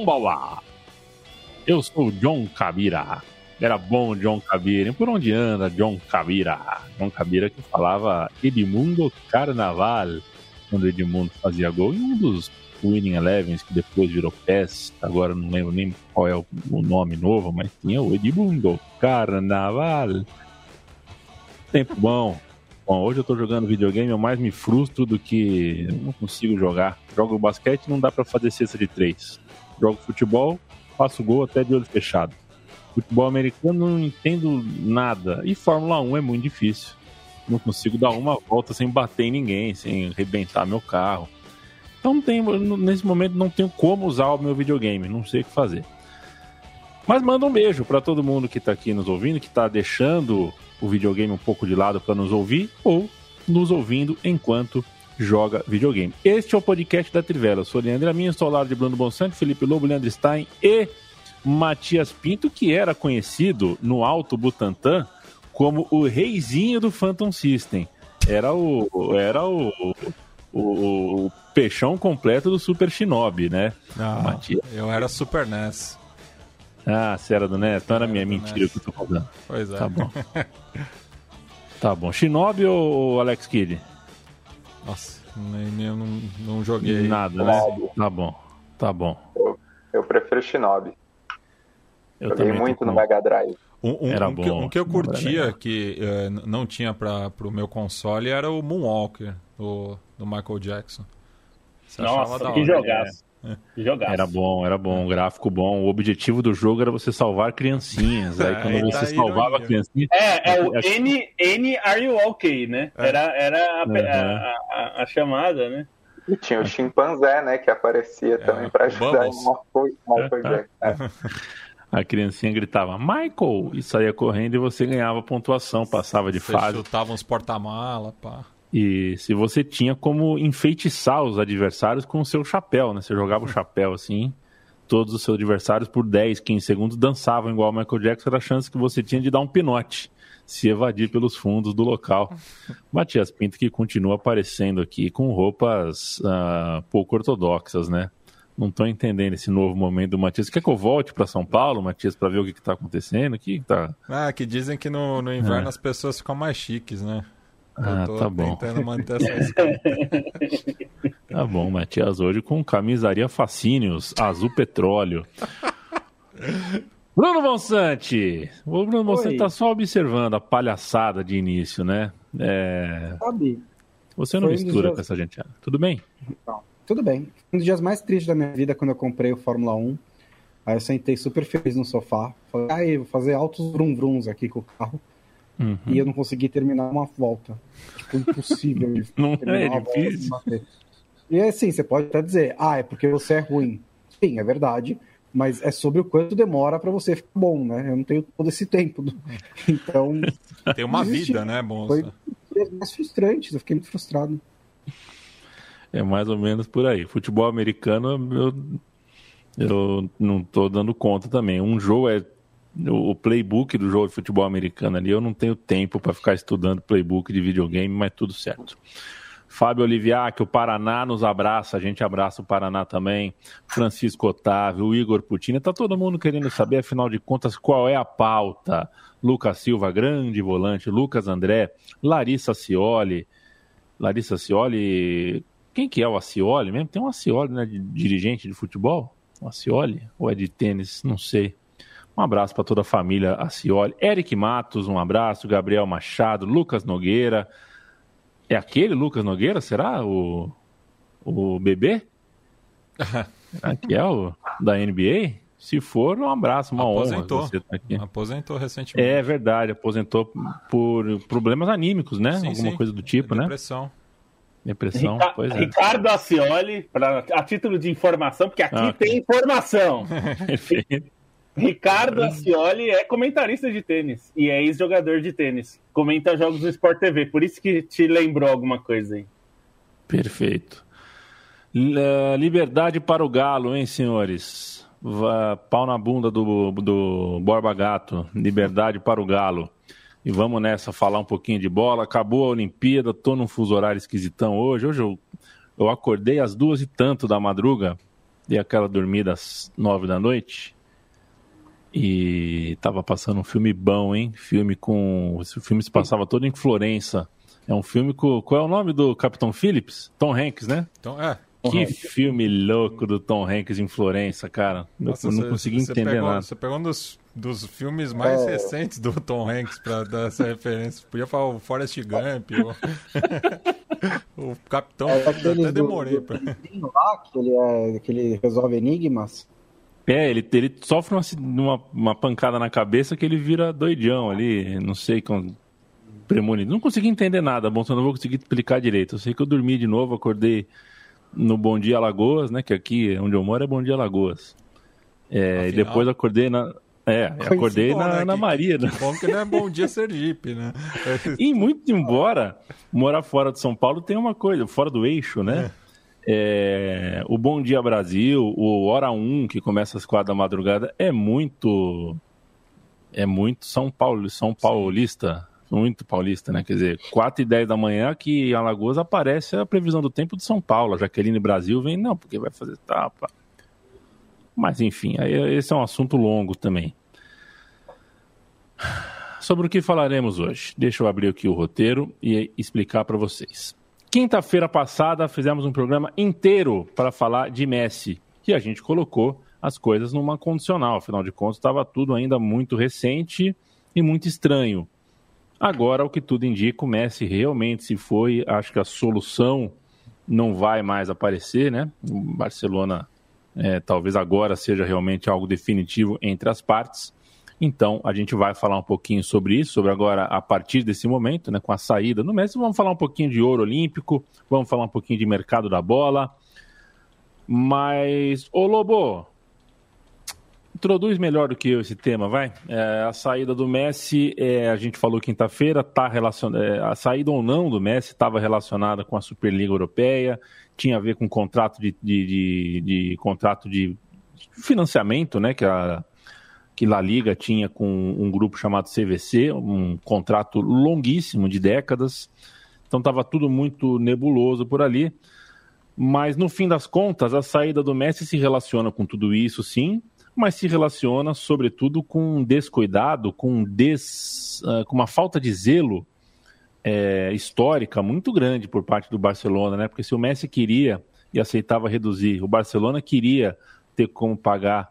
Ombala! Eu sou o John Cabira. Era bom John Cabira. E por onde anda John Cabira? John Cabira que falava Edmundo Carnaval, quando Edmundo fazia gol. E um dos Winning Elevens, que depois virou PES, agora não lembro nem qual é o, nome novo, mas tinha o Edmundo Carnaval. Tempo bom. Bom, hoje eu tô jogando videogame, eu mais me frustro do que não consigo jogar. Jogo basquete não dá pra fazer cesta de três. Jogo futebol, faço gol até de olho fechado. Futebol americano não entendo nada. E Fórmula 1 é muito difícil. Não consigo dar uma volta sem bater em ninguém, sem arrebentar meu carro. Então não tenho, nesse momento não tenho como usar o meu videogame, não sei o que fazer. Mas manda um beijo para todo mundo que tá aqui nos ouvindo, que tá deixando o videogame um pouco de lado para nos ouvir ou nos ouvindo enquanto joga videogame. Este é o podcast da Trivela. Eu sou Leandro Amin, estou ao lado de Bruno Bonsante, Felipe Lobo, Leandro Stein e Matias Pinto, que era conhecido no Alto Butantã como o reizinho do Phantom System. Era o era o, o, o peixão completo do Super Shinobi, né? Não, Matias. eu era Super NES. Ah, você era do NES? Então era minha do mentira NES. que eu tô falando. Pois é. Tá bom. Tá bom. Shinobi ou Alex Kidd? Nossa, nem, nem eu não, não joguei. Nada, né? Tá bom. Tá bom. Eu prefiro Shinobi. Eu Joguei muito no Mega Drive. Um, um- Era um que, bom. um que eu curtia, que n- não tinha para pro meu console, era o Moonwalker, do, do Michael Jackson. Você Nossa, que jogaço. Jogaço. Era bom, era bom, gráfico bom. O objetivo do jogo era você salvar criancinhas. Aí É, quando aí você tá a salvava ironia. criancinhas. É, é o Acho- N, N Are You OK, né? É. Era, era a, Uhum. a- a- a chamada, né? E tinha o chimpanzé, né, que aparecia também pra ajudar Bubbles. em Michael, Michael Jackson. A criancinha gritava Michael! E saía correndo e você ganhava pontuação, passava de Você fase. chutava uns porta-mala, pá. E se você tinha como enfeitiçar os adversários com o seu chapéu, né? Você jogava o chapéu assim, todos os seus adversários por 10, 15 segundos dançavam igual o Michael Jackson, era a chance que você tinha de dar um pinote, se evadir pelos fundos do local. Matias Pinto que continua aparecendo aqui com roupas ah, pouco ortodoxas, né? Não estou entendendo esse novo momento do Matias. Quer que eu volte para São Paulo, Matias, para ver o que está acontecendo? O que que tá... Ah, que dizem que no, no inverno as pessoas ficam mais chiques, né? Ah, tá bom. tentando manter essa. Tá bom, Matias, hoje com camisaria Fascínios, azul petróleo. Bruno Bonsante! O Bruno Bonsante Oi. tá só observando a palhaçada de início, né? É, Sabe? Você não Foi um mistura dias- com essa gente. Tudo bem? Tudo bem. Um dos dias mais tristes da minha vida quando eu comprei o Fórmula 1. Aí eu sentei super feliz no sofá. Falei, aí, vou fazer altos vrum vrums aqui com o carro. Uhum. E eu não consegui terminar uma volta. Tipo, impossível de Não terminar é uma volta difícil. E assim, você pode até dizer, ah, é porque você é ruim. Sim, é verdade. Mas é sobre o quanto demora pra você ficar bom, né? Eu não tenho todo esse tempo. Então, Tem uma Existe- vida, né, moça? foi mais frustrantes. Eu fiquei muito frustrado. É mais ou menos por aí. Futebol americano, eu, eu não tô dando conta também. Um jogo é. O playbook do jogo de futebol americano ali, eu não tenho tempo para ficar estudando playbook de videogame, mas tudo certo. Fábio Oliviac, o Paraná nos abraça, a gente abraça o Paraná também. Francisco Otávio, Igor Putina, tá todo mundo querendo saber, afinal de contas, qual é a pauta. Lucas Silva, grande volante, Lucas André, Larissa Cioli. Larissa Cioli, quem que é o Acioli mesmo? Tem um Acioli, né, de dirigente de futebol? O Acioli? Ou é de tênis? Não sei. Um abraço para toda a família Acioli. Eric Matos, um abraço. Gabriel Machado, Lucas Nogueira. É aquele Lucas Nogueira, será? O, o bebê? Aqui é o da NBA? Se for, um abraço, uma aposentou. honra você tá aqui. Aposentou recentemente. É verdade, aposentou por problemas anímicos, né? Sim, Alguma sim. coisa do tipo, né? Depressão. Depressão, Rica- pois é. Ricardo Acioli, pra, a título de informação, porque aqui Ah. tem informação. Perfeito. Ricardo Acioli é comentarista de tênis e é ex-jogador de tênis. Comenta jogos do Sport TV, por isso que te lembrou alguma coisa aí. Perfeito. Eh, Liberdade para o Galo, hein, senhores? Pau na bunda do, do Borba Gato. Liberdade para o Galo. E vamos nessa falar um pouquinho de bola. Acabou a Olimpíada, tô num fuso horário esquisitão hoje. Hoje eu, eu acordei às duas e tanto da madruga, dei aquela dormida às nove da noite. E tava passando um filme bom, hein? Filme com. Esse filme se passava todo em Florença. É um filme com. Qual é o nome do Capitão Phillips? Tom Hanks, né? Então, é. Que filme louco do Tom Hanks em Florença, cara. Eu Nossa, não você- consegui você entender pegou, nada. Você pegou um dos, dos filmes mais É. recentes do Tom Hanks pra dar essa referência. Podia falar o Forrest Gump, o, o Capitão É Phillips, até do- demorei do- pra... do lá, que ele, é, que ele resolve enigmas. É, ele, ele sofre uma, uma, uma pancada na cabeça que ele vira doidão ali, não sei, com premonido. Não consegui entender nada, bom, só não vou conseguir explicar direito. Eu sei que eu dormi de novo, acordei no Bom Dia Alagoas, né, que aqui onde eu moro é Bom Dia Alagoas. É, e depois acordei na... É, acordei na, né, na que- Maria, né? que Bom que não é Bom Dia Sergipe, né? E muito embora morar fora de São Paulo tem uma coisa, fora do eixo, né? É, o Bom Dia Brasil, o Hora 1, que começa às quatro da madrugada, é muito. É muito São Paulo, São Paulista. Muito paulista, né? Quer dizer, 4 e 10 da manhã que em Alagoas aparece a previsão do tempo de São Paulo. A Jaqueline Brasil vem, não, porque vai fazer tapa. Mas enfim, aí esse é um assunto longo também. Sobre o que falaremos hoje? Deixa eu abrir aqui o roteiro e explicar para vocês. Quinta-feira passada fizemos um programa inteiro para falar de Messi e a gente colocou as coisas numa condicional. Afinal de contas, estava tudo ainda muito recente e muito estranho. Agora, o que tudo indica, o Messi realmente se foi. Acho que a solução não vai mais aparecer, né? O Barcelona é, talvez agora seja realmente algo definitivo entre as partes. Então, a gente vai falar um pouquinho sobre isso, sobre agora, a partir desse momento, né, com a saída do Messi. Vamos falar um pouquinho de ouro olímpico, vamos falar um pouquinho de mercado da bola. Mas, ô Lobo, introduz melhor do que eu esse tema, vai. É, a saída do Messi, é, a gente falou quinta-feira, tá relacion... é, a saída ou não do Messi estava relacionada com a Superliga Europeia, tinha a ver com contrato de, de, de, de contrato de financiamento, né, que a que La Liga tinha com um grupo chamado CVC, um contrato longuíssimo de décadas. Então estava tudo muito nebuloso por ali. Mas no fim das contas, a saída do Messi se relaciona com tudo isso, sim, mas se relaciona sobretudo com um descuidado, com, des, uh, com uma falta de zelo é, histórica muito grande por parte do Barcelona, né? Porque se o Messi queria e aceitava reduzir, o Barcelona queria ter como pagar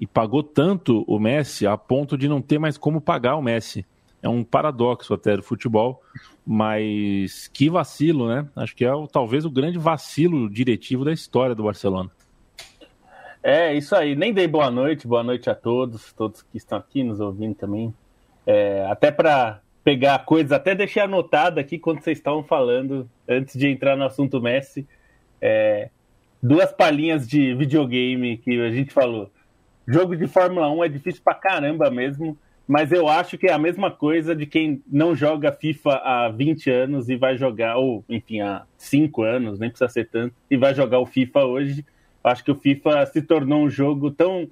e pagou tanto o Messi a ponto de não ter mais como pagar o Messi. É um paradoxo até do futebol, mas que vacilo, né? Acho que é talvez o grande vacilo diretivo da história do Barcelona. É, isso aí. Nem dei boa noite, boa noite a todos, todos que estão aqui nos ouvindo também. É, até para pegar coisas, até deixei anotado aqui quando vocês estavam falando, antes de entrar no assunto Messi, é, duas palhinhas de videogame que a gente falou. Jogo de Fórmula 1 é difícil pra caramba mesmo, mas eu acho que é a mesma coisa de quem não joga FIFA há 20 anos e vai jogar, ou enfim, há 5 anos, nem precisa ser tanto, e vai jogar o FIFA hoje. Acho que o FIFA se tornou um jogo tão.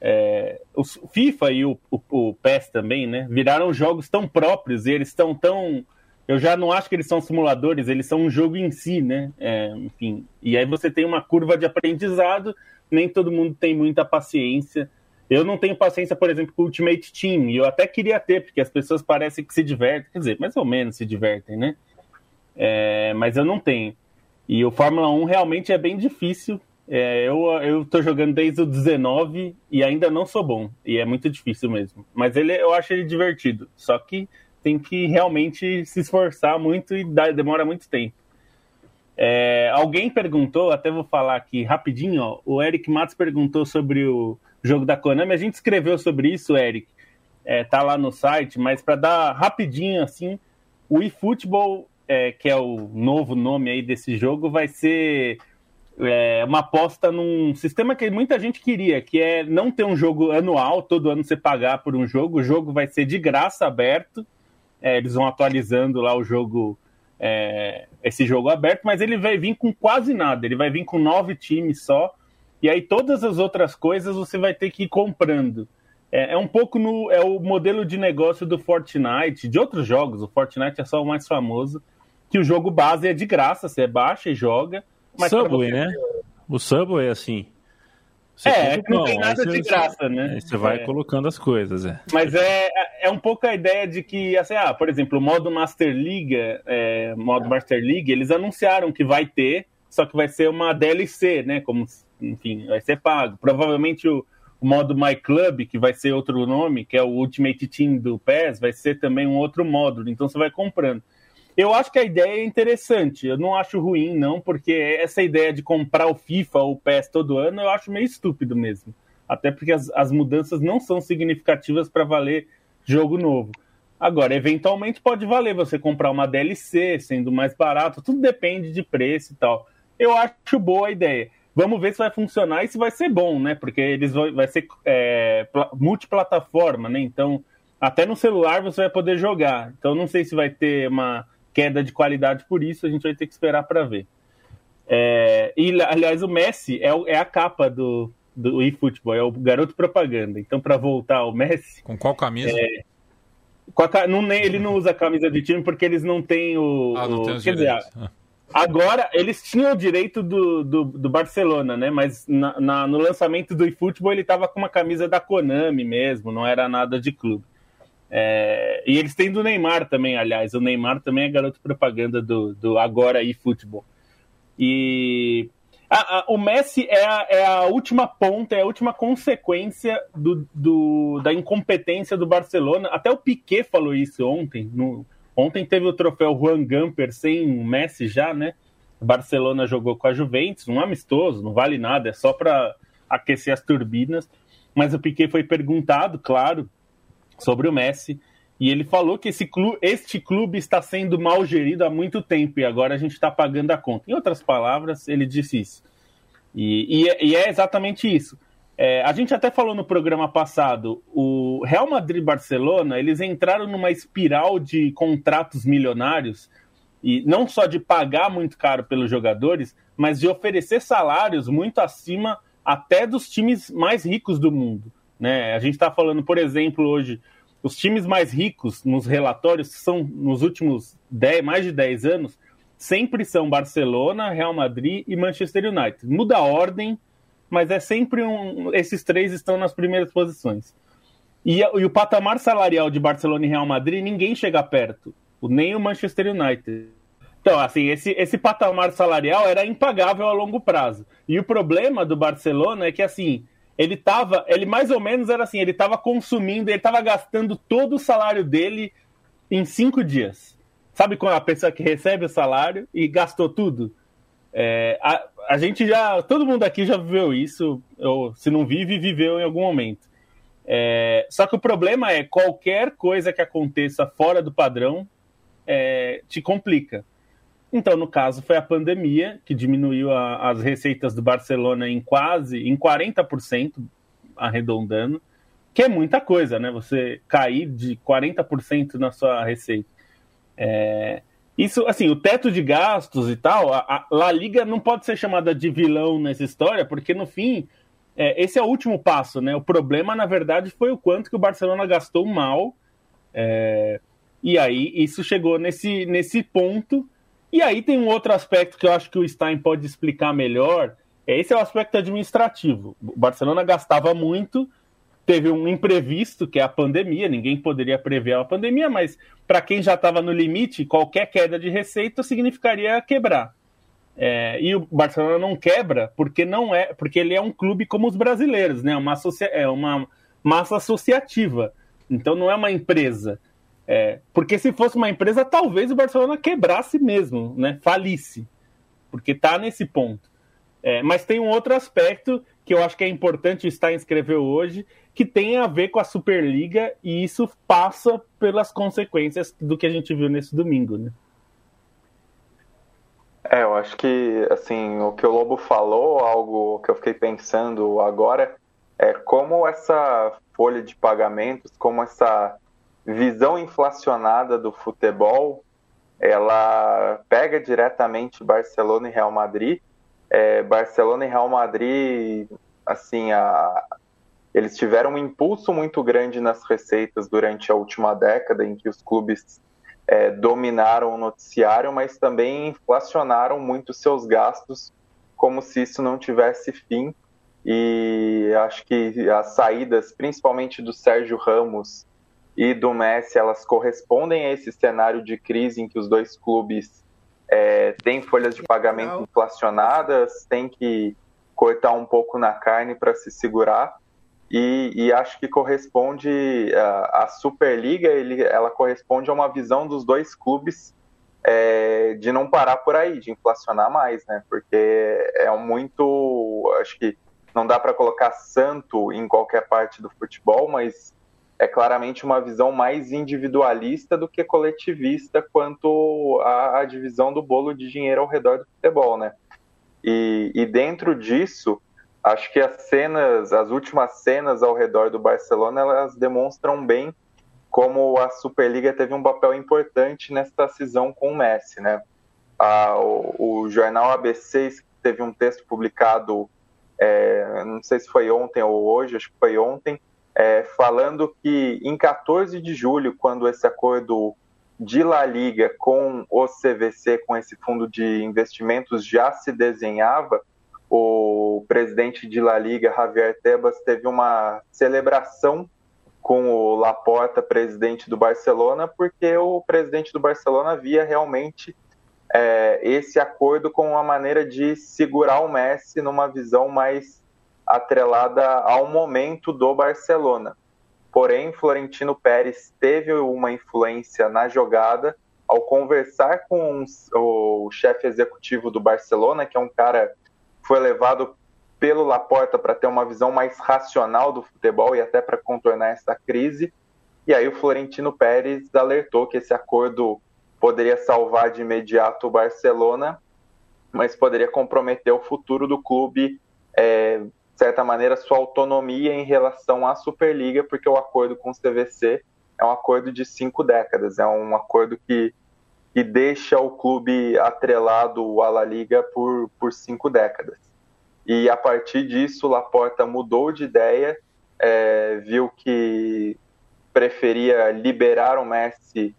É, o FIFA e o, o, o PES também, né? Viraram jogos tão próprios e eles estão tão eu já não acho que eles são simuladores, eles são um jogo em si, né? É, enfim, e aí você tem uma curva de aprendizado, nem todo mundo tem muita paciência. Eu não tenho paciência, por exemplo, com o Ultimate Team, e eu até queria ter, porque as pessoas parecem que se divertem, quer dizer, mais ou menos se divertem, né? É, mas eu não tenho. E o Fórmula 1 realmente é bem difícil. É, eu, eu tô jogando desde o 19 e ainda não sou bom. E é muito difícil mesmo. Mas ele, eu acho ele divertido. Só que tem que realmente se esforçar muito e dá, demora muito tempo. É, alguém perguntou, até vou falar aqui rapidinho, ó, o Eric Matos perguntou sobre o jogo da Konami. A gente escreveu sobre isso, Eric. É, tá lá no site, mas para dar rapidinho assim, o eFootball, é, que é o novo nome aí desse jogo, vai ser é, uma aposta num sistema que muita gente queria, que é não ter um jogo anual, todo ano você pagar por um jogo. O jogo vai ser de graça aberto é, eles vão atualizando lá o jogo, é, esse jogo aberto, mas ele vai vir com quase nada. Ele vai vir com nove times só. E aí todas as outras coisas você vai ter que ir comprando. É, é um pouco no é o modelo de negócio do Fortnite, de outros jogos. O Fortnite é só o mais famoso, que o jogo base é de graça, você baixa e joga. Mas Subway, você... né? O Subway é assim. Você é, não tem nada de graça, né? Você vai é. colocando as coisas, é. Mas é, é um pouco a ideia de que, assim, ah, por exemplo, o modo Master League, é, modo Master League, eles anunciaram que vai ter, só que vai ser uma DLC, né? Como, enfim, vai ser pago. Provavelmente o, o modo My Club, que vai ser outro nome, que é o Ultimate Team do PES, vai ser também um outro módulo. Então você vai comprando. Eu acho que a ideia é interessante. Eu não acho ruim, não, porque essa ideia de comprar o FIFA ou o PES todo ano eu acho meio estúpido mesmo. Até porque as, as mudanças não são significativas para valer jogo novo. Agora, eventualmente pode valer você comprar uma DLC sendo mais barato, tudo depende de preço e tal. Eu acho boa a ideia. Vamos ver se vai funcionar e se vai ser bom, né? Porque eles vão, vai ser é, multiplataforma, né? Então, até no celular você vai poder jogar. Então, não sei se vai ter uma queda de qualidade por isso, a gente vai ter que esperar para ver. É, e, aliás, o Messi é, é a capa do, do eFootball, é o garoto propaganda. Então, para voltar ao Messi. Com qual camisa? É, a, não, ele não usa camisa de time porque eles não têm o. Ah, não o, tem os quer dizer, ah. agora eles tinham o direito do, do, do Barcelona, né? Mas na, na, no lançamento do eFootball ele tava com uma camisa da Konami mesmo, não era nada de clube. É, e eles têm do Neymar também, aliás. O Neymar também é garoto propaganda do, do Agora e Futebol. E o Messi é a, é a, última ponta, é a última consequência do, do, da incompetência do Barcelona. Até o Piquet falou isso ontem. No, ontem teve o troféu Juan Gamper sem o Messi já, né? O Barcelona jogou com a Juventus, um amistoso, não vale nada, é só para aquecer as turbinas. Mas o Piquet foi perguntado, claro, sobre o Messi. E ele falou que esse clube, este clube está sendo mal gerido há muito tempo e agora a gente está pagando a conta. Em outras palavras, ele disse isso. E, e, é, e é exatamente isso. É, a gente até falou no programa passado, o Real Madrid e Barcelona, eles entraram numa espiral de contratos milionários, e não só de pagar muito caro pelos jogadores, mas de oferecer salários muito acima até dos times mais ricos do mundo. Né? A gente está falando, por exemplo, hoje os times mais ricos nos relatórios são, nos últimos 10, mais de 10 anos, sempre são Barcelona, Real Madrid e Manchester United. Muda a ordem, mas é sempre um. Esses três estão nas primeiras posições. E, e o patamar salarial de Barcelona e Real Madrid, ninguém chega perto, nem o Manchester United. Então, assim, esse, esse patamar salarial era impagável a longo prazo. E o problema do Barcelona é que, assim, ele tava, ele mais ou menos era assim, ele tava consumindo, ele tava gastando todo o salário dele em cinco dias. Sabe quando a pessoa que recebe o salário e gastou tudo? É, a, a gente já, todo mundo aqui já viveu isso, ou se não vive, viveu em algum momento. É, só que o problema é qualquer coisa que aconteça fora do padrão é, te complica. Então, no caso, foi a pandemia que diminuiu a, as receitas do Barcelona em quase, em 40%, arredondando, que é muita coisa, né? Você cair de 40% na sua receita. É, isso, assim, o teto de gastos e tal, a, a La Liga não pode ser chamada de vilão nessa história, porque no fim, é, esse é o último passo, né? O problema, na verdade, foi o quanto que o Barcelona gastou mal. É, E aí isso chegou nesse, nesse ponto. E aí tem um outro aspecto que eu acho que o Stein pode explicar melhor. Esse é o aspecto administrativo. O Barcelona gastava muito, teve um imprevisto, que é a pandemia. Ninguém poderia prever a pandemia, mas para quem já estava no limite, qualquer queda de receita significaria quebrar. É, e o Barcelona não quebra porque não é, porque ele é um clube como os brasileiros, né? Uma associa, é uma massa associativa. Então não é uma empresa. É, porque se fosse uma empresa, talvez o Barcelona quebrasse mesmo, né? Falisse. Porque está nesse ponto. É, mas tem um outro aspecto que eu acho que é importante estar inscreveu hoje, que tem a ver com a Superliga, e isso passa pelas consequências do que a gente viu nesse domingo, né? É, eu acho que assim, o que o Lobo falou, algo que eu fiquei pensando agora, é como essa folha de pagamentos, como essa visão inflacionada do futebol, ela pega diretamente Barcelona e Real Madrid. É, Barcelona e Real Madrid, assim, a, eles tiveram um impulso muito grande nas receitas durante a última década, em que os clubes é, dominaram o noticiário, mas também inflacionaram muito seus gastos, como se isso não tivesse fim. E acho que as saídas, principalmente do Sérgio Ramos e do Messi, elas correspondem a esse cenário de crise em que os dois clubes é, têm folhas de pagamento inflacionadas, têm que cortar um pouco na carne para se segurar. E, e, acho que corresponde a, a Superliga, ele, ela corresponde a uma visão dos dois clubes é, de não parar por aí, de inflacionar mais, né? Porque é muito, acho que não dá para colocar santo em qualquer parte do futebol, mas é claramente uma visão mais individualista do que coletivista quanto à, divisão do bolo de dinheiro ao redor do futebol, né? E, e dentro disso acho que as cenas, as últimas cenas ao redor do Barcelona, elas demonstram bem como a Superliga teve um papel importante nessa cisão com o Messi, né? O, o, jornal ABC teve um texto publicado, é, não sei se foi ontem ou hoje, acho que foi ontem, é, falando que em 14 de julho, quando esse acordo de La Liga com o CVC, com esse fundo de investimentos já se desenhava, o presidente de La Liga, Javier Tebas, teve uma celebração com o Laporta, presidente do Barcelona, porque o presidente do Barcelona via realmente é, esse acordo como uma maneira de segurar o Messi numa visão mais atrelada ao momento do Barcelona. Porém, Florentino Pérez teve uma influência na jogada ao conversar com o chefe executivo do Barcelona, que é um cara foi levado pelo Laporta para ter uma visão mais racional do futebol e até para contornar essa crise. E aí o Florentino Pérez alertou que esse acordo poderia salvar de imediato o Barcelona, mas poderia comprometer o futuro do clube, é, certa maneira, sua autonomia em relação à Superliga, porque o acordo com o CVC é um acordo de cinco décadas, é um acordo que e deixa o clube atrelado à La Liga por, por cinco décadas. E a partir disso, Laporta mudou de ideia, é, viu que preferia liberar o Messi,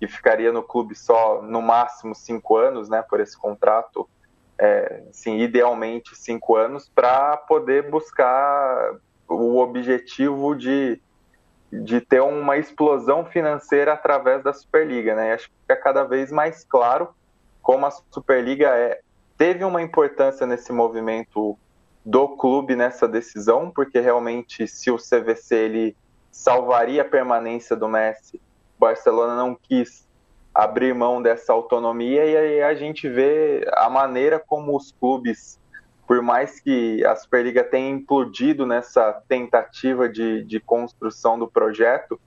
que ficaria no clube só no máximo cinco anos, né, por esse contrato, é, assim, idealmente cinco anos, para poder buscar o objetivo de de ter uma explosão financeira através da Superliga, né? acho que fica cada vez mais claro como a Superliga é, teve uma importância nesse movimento do clube nessa decisão, porque realmente se o CVC ele salvaria a permanência do Messi, o Barcelona não quis abrir mão dessa autonomia e aí a gente vê a maneira como os clubes por mais que a Superliga tenha implodido nessa tentativa de, de construção do projeto,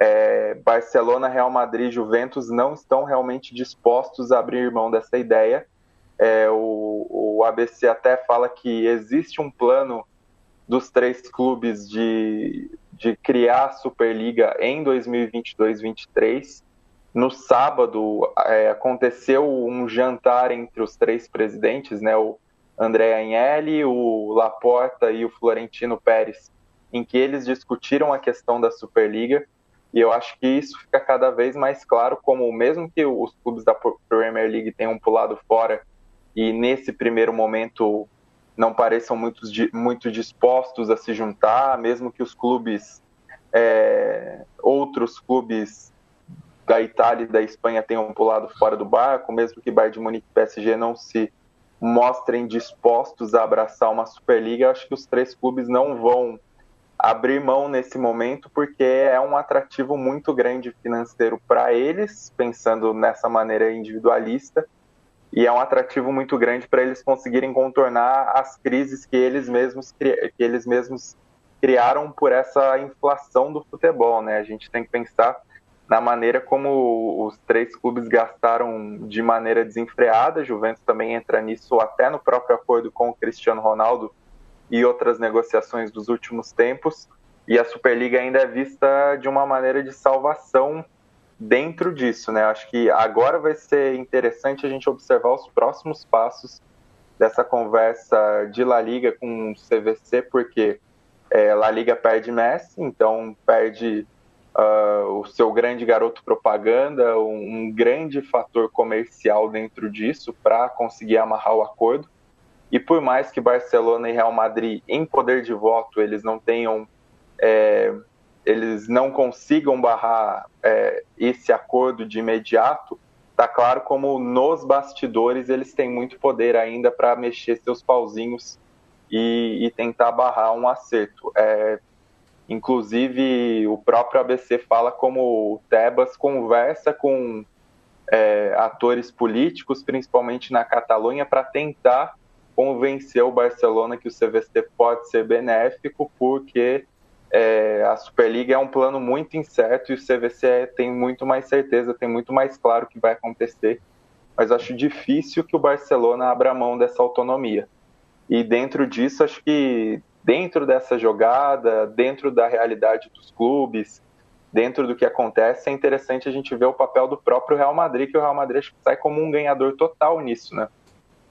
é, Barcelona, Real Madrid Juventus não estão realmente dispostos a abrir mão dessa ideia. É, o, o, ABC até fala que existe um plano dos três clubes de, de criar a Superliga em 2022-23. No sábado é, aconteceu um jantar entre os três presidentes, né? O, André Agnelli, o Laporta e o Florentino Pérez, em que eles discutiram a questão da Superliga. E eu acho que isso fica cada vez mais claro, como mesmo que os clubes da Premier League tenham pulado fora e nesse primeiro momento não pareçam muito, muito dispostos a se juntar, mesmo que os clubes, é, outros clubes da Itália e da Espanha tenham pulado fora do barco, mesmo que Bayern de Munique e PSG não se mostrem dispostos a abraçar uma Superliga, acho que os três clubes não vão abrir mão nesse momento, porque é um atrativo muito grande financeiro para eles, pensando nessa maneira individualista, e é um atrativo muito grande para eles conseguirem contornar as crises que eles mesmos que eles mesmos criaram por essa inflação do futebol, né? A gente tem que pensar na maneira como os três clubes gastaram de maneira desenfreada. Juventus também entra nisso até no próprio acordo com o Cristiano Ronaldo e outras negociações dos últimos tempos. E a Superliga ainda é vista de uma maneira de salvação dentro disso, né? Acho que agora vai ser interessante a gente observar os próximos passos dessa conversa de La Liga com o CVC, porque é, La Liga perde Messi, então perde uh, o seu grande garoto propaganda, um, um grande fator comercial dentro disso para conseguir amarrar o acordo. E por mais que Barcelona e Real Madrid, em poder de voto, eles não tenham, é, eles não consigam barrar é, esse acordo de imediato, tá claro como nos bastidores eles têm muito poder ainda para mexer seus pauzinhos e, e, tentar barrar um acerto. É, inclusive, o próprio ABC fala como o Tebas conversa com é, atores políticos, principalmente na Catalunha, para tentar convencer o Barcelona que o CVC pode ser benéfico, porque é, a Superliga é um plano muito incerto e o CVC tem muito mais certeza, tem muito mais claro o que vai acontecer. Mas acho difícil que o Barcelona abra mão dessa autonomia. E dentro disso, acho que dentro dessa jogada, dentro da realidade dos clubes, dentro do que acontece, é interessante a gente ver o papel do próprio Real Madrid, que o Real Madrid sai como um ganhador total nisso, né?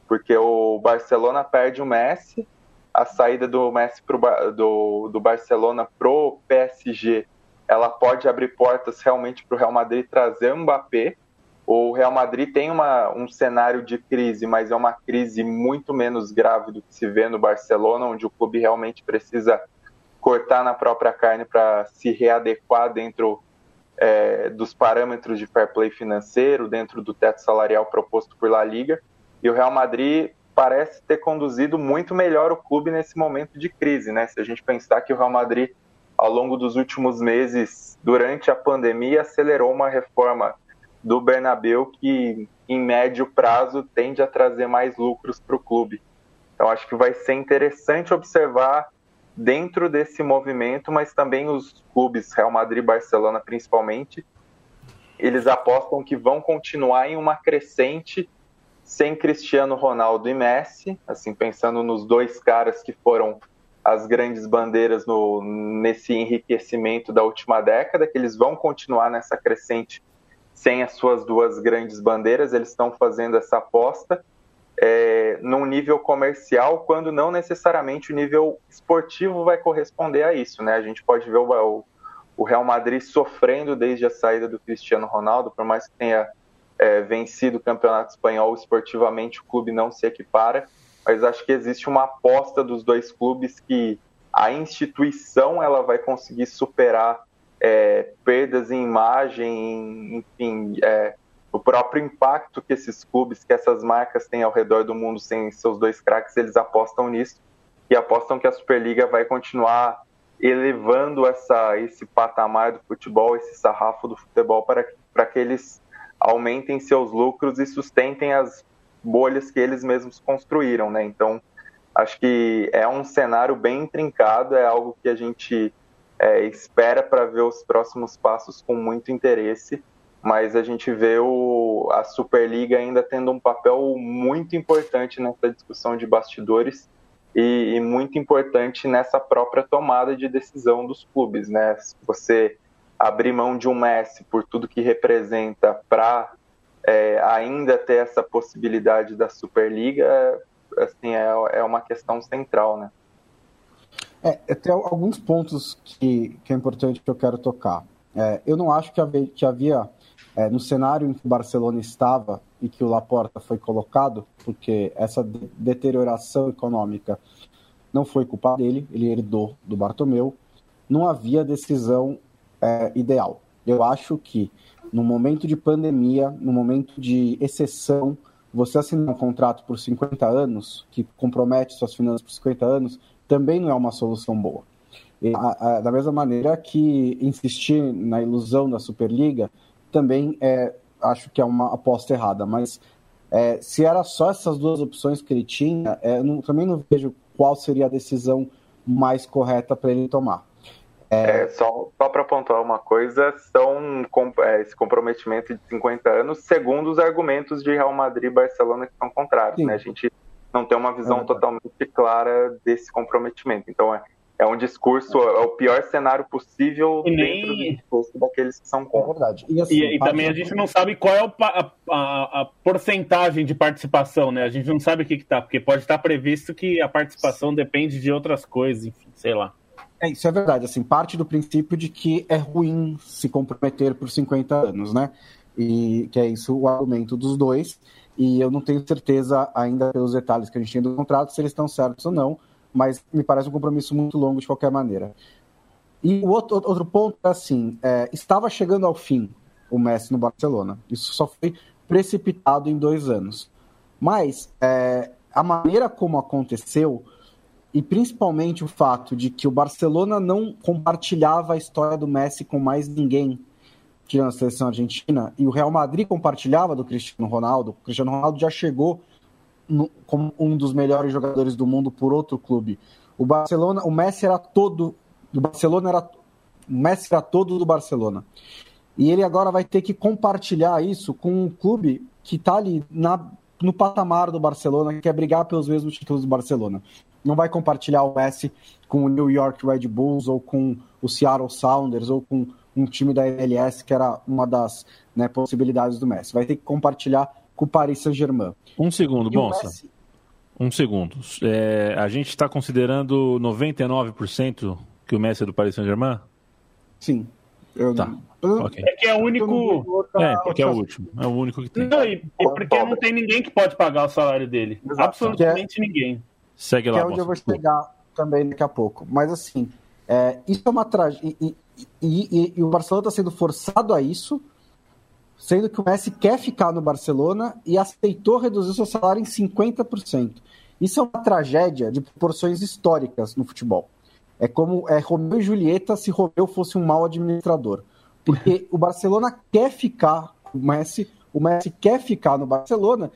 porque o Barcelona perde o Messi, a saída do Messi pro, do, do Barcelona pro PSG, ela pode abrir portas realmente para o Real Madrid trazer o Mbappé. O Real Madrid tem uma, um cenário de crise, mas é uma crise muito menos grave do que se vê no Barcelona, onde o clube realmente precisa cortar na própria carne para se readequar dentro é, dos parâmetros de fair play financeiro, dentro do teto salarial proposto por La Liga. E o Real Madrid parece ter conduzido muito melhor o clube nesse momento de crise, né? Se a gente pensar que o Real Madrid, ao longo dos últimos meses, durante a pandemia, acelerou uma reforma do Bernabeu que, em médio prazo, tende a trazer mais lucros para o clube. Então, acho que vai ser interessante observar dentro desse movimento, mas também os clubes, Real Madrid e Barcelona principalmente, eles apostam que vão continuar em uma crescente sem Cristiano Ronaldo e Messi, assim pensando nos dois caras que foram as grandes bandeiras no, nesse enriquecimento da última década, que eles vão continuar nessa crescente sem as suas duas grandes bandeiras, eles estão fazendo essa aposta é, num nível comercial, quando não necessariamente o nível esportivo vai corresponder a isso, né? A gente pode ver o, o Real Madrid sofrendo desde a saída do Cristiano Ronaldo, por mais que tenha é, vencido o campeonato espanhol esportivamente, o clube não se equipara, mas acho que existe uma aposta dos dois clubes que a instituição ela vai conseguir superar é, perdas em imagem, enfim, é, o próprio impacto que esses clubes, que essas marcas têm ao redor do mundo sem seus dois craques, eles apostam nisso e apostam que a Superliga vai continuar elevando essa, esse patamar do futebol, esse sarrafo do futebol para, para que eles aumentem seus lucros e sustentem as bolhas que eles mesmos construíram, né? Então, acho que é um cenário bem intrincado, é algo que a gente é, espera para ver os próximos passos com muito interesse, mas a gente vê o, a Superliga ainda tendo um papel muito importante nessa discussão de bastidores e, e muito importante nessa própria tomada de decisão dos clubes, né? Você abrir mão de um Messi por tudo que representa para é, ainda ter essa possibilidade da Superliga, assim, é, é uma questão central, né? É, tem alguns pontos que, que é importante que eu quero tocar. É, eu não acho que havia, que havia é, no cenário em que o Barcelona estava e que o Laporta foi colocado, porque essa de deterioração econômica não foi culpa dele, ele herdou do Bartomeu, não havia decisão é, ideal. Eu acho que no momento de pandemia, no momento de exceção, você assinar um contrato por 50 anos, que compromete suas finanças por 50 anos, também não é uma solução boa. A, a, da mesma maneira que insistir na ilusão da Superliga também é, acho que é uma aposta errada, mas é, se era só essas duas opções que ele tinha, é, não, também não vejo qual seria a decisão mais correta para ele tomar. É... É, só só para pontuar uma coisa, são é, esse comprometimento de 50 anos, segundo os argumentos de Real Madrid e Barcelona que são contrários. Né? A gente não tem uma visão é totalmente clara desse comprometimento. Então, é, é um discurso, é o pior cenário possível e nem... dentro do discurso daqueles que são contra. É verdade. E, assim, e, e também a gente não sabe qual é o, a, a, a, porcentagem de participação, né? A gente não sabe o que está, porque pode estar previsto que a participação depende de outras coisas, enfim, sei lá. É, isso é verdade, assim, parte do princípio de que é ruim se comprometer por 50 anos, né? E que é isso o argumento dos dois. E eu não tenho certeza ainda pelos detalhes que a gente tem do contrato se eles estão certos ou não, mas me parece um compromisso muito longo de qualquer maneira. E o outro, outro ponto é assim, é, estava chegando ao fim o Messi no Barcelona. Isso só foi precipitado em dois anos. Mas é, a maneira como aconteceu e principalmente o fato de que o Barcelona não compartilhava a história do Messi com mais ninguém tirando a seleção argentina, e o Real Madrid compartilhava do Cristiano Ronaldo, o Cristiano Ronaldo já chegou no, como um dos melhores jogadores do mundo por outro clube. O Barcelona, o Messi era todo do Barcelona era o Messi era todo do Barcelona. E ele agora vai ter que compartilhar isso com um clube que está ali na, no patamar do Barcelona, que quer brigar pelos mesmos títulos do Barcelona não vai compartilhar o Messi com o New York Red Bulls ou com o Seattle Sounders ou com um time da MLS que era uma das né, possibilidades do Messi. Vai ter que compartilhar com o Paris Saint-Germain. Um segundo, Bonsa. Messi... Um segundo. É, a gente está considerando 99% que o Messi é do Paris Saint-Germain? Sim. Eu, tá. Okay. É que é o único. é, porque é o último. É o único que tem. Não, e, e porque não tem ninguém que pode pagar o salário dele. Exato. Absolutamente ninguém. Segue lá, que é onde eu vou chegar também daqui a pouco. Mas assim, é, isso é uma tragédia. E, e, e, o Barcelona está sendo forçado a isso, sendo que o Messi quer ficar no Barcelona e aceitou reduzir seu salário em 50%. Isso é uma tragédia de proporções históricas no futebol. É como é, Romeu e Julieta se Romeu fosse um mau administrador. Porque o Barcelona quer ficar, o Messi, o Messi quer ficar no Barcelona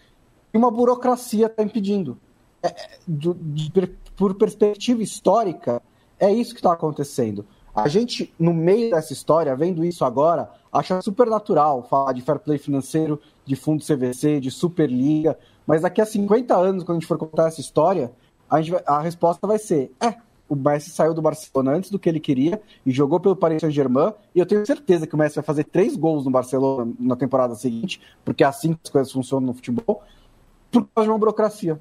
e uma burocracia está impedindo. É, de, de, por perspectiva histórica, é isso que está acontecendo. A gente, no meio dessa história, vendo isso agora, acha super natural falar de fair play financeiro, de fundo CVC, de Superliga, mas daqui a 50 anos, quando a gente for contar essa história, a, vai, a resposta vai ser: é, o Messi saiu do Barcelona antes do que ele queria e jogou pelo Paris Saint-Germain. E eu tenho certeza que o Messi vai fazer três gols no Barcelona na temporada seguinte, porque é assim que as coisas funcionam no futebol, por causa de uma burocracia.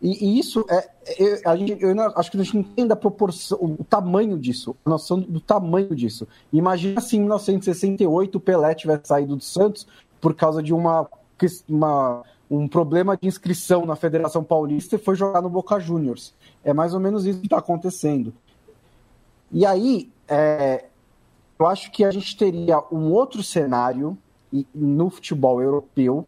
E, e isso é. Eu, a gente, eu acho que a gente não entende a proporção, o tamanho disso, a noção do tamanho disso. Imagina se em 1968 o Pelé tivesse saído do Santos por causa de uma, uma, um problema de inscrição na Federação Paulista e foi jogar no Boca Juniors. É mais ou menos isso que está acontecendo. E aí, é, eu acho que a gente teria um outro cenário no futebol europeu,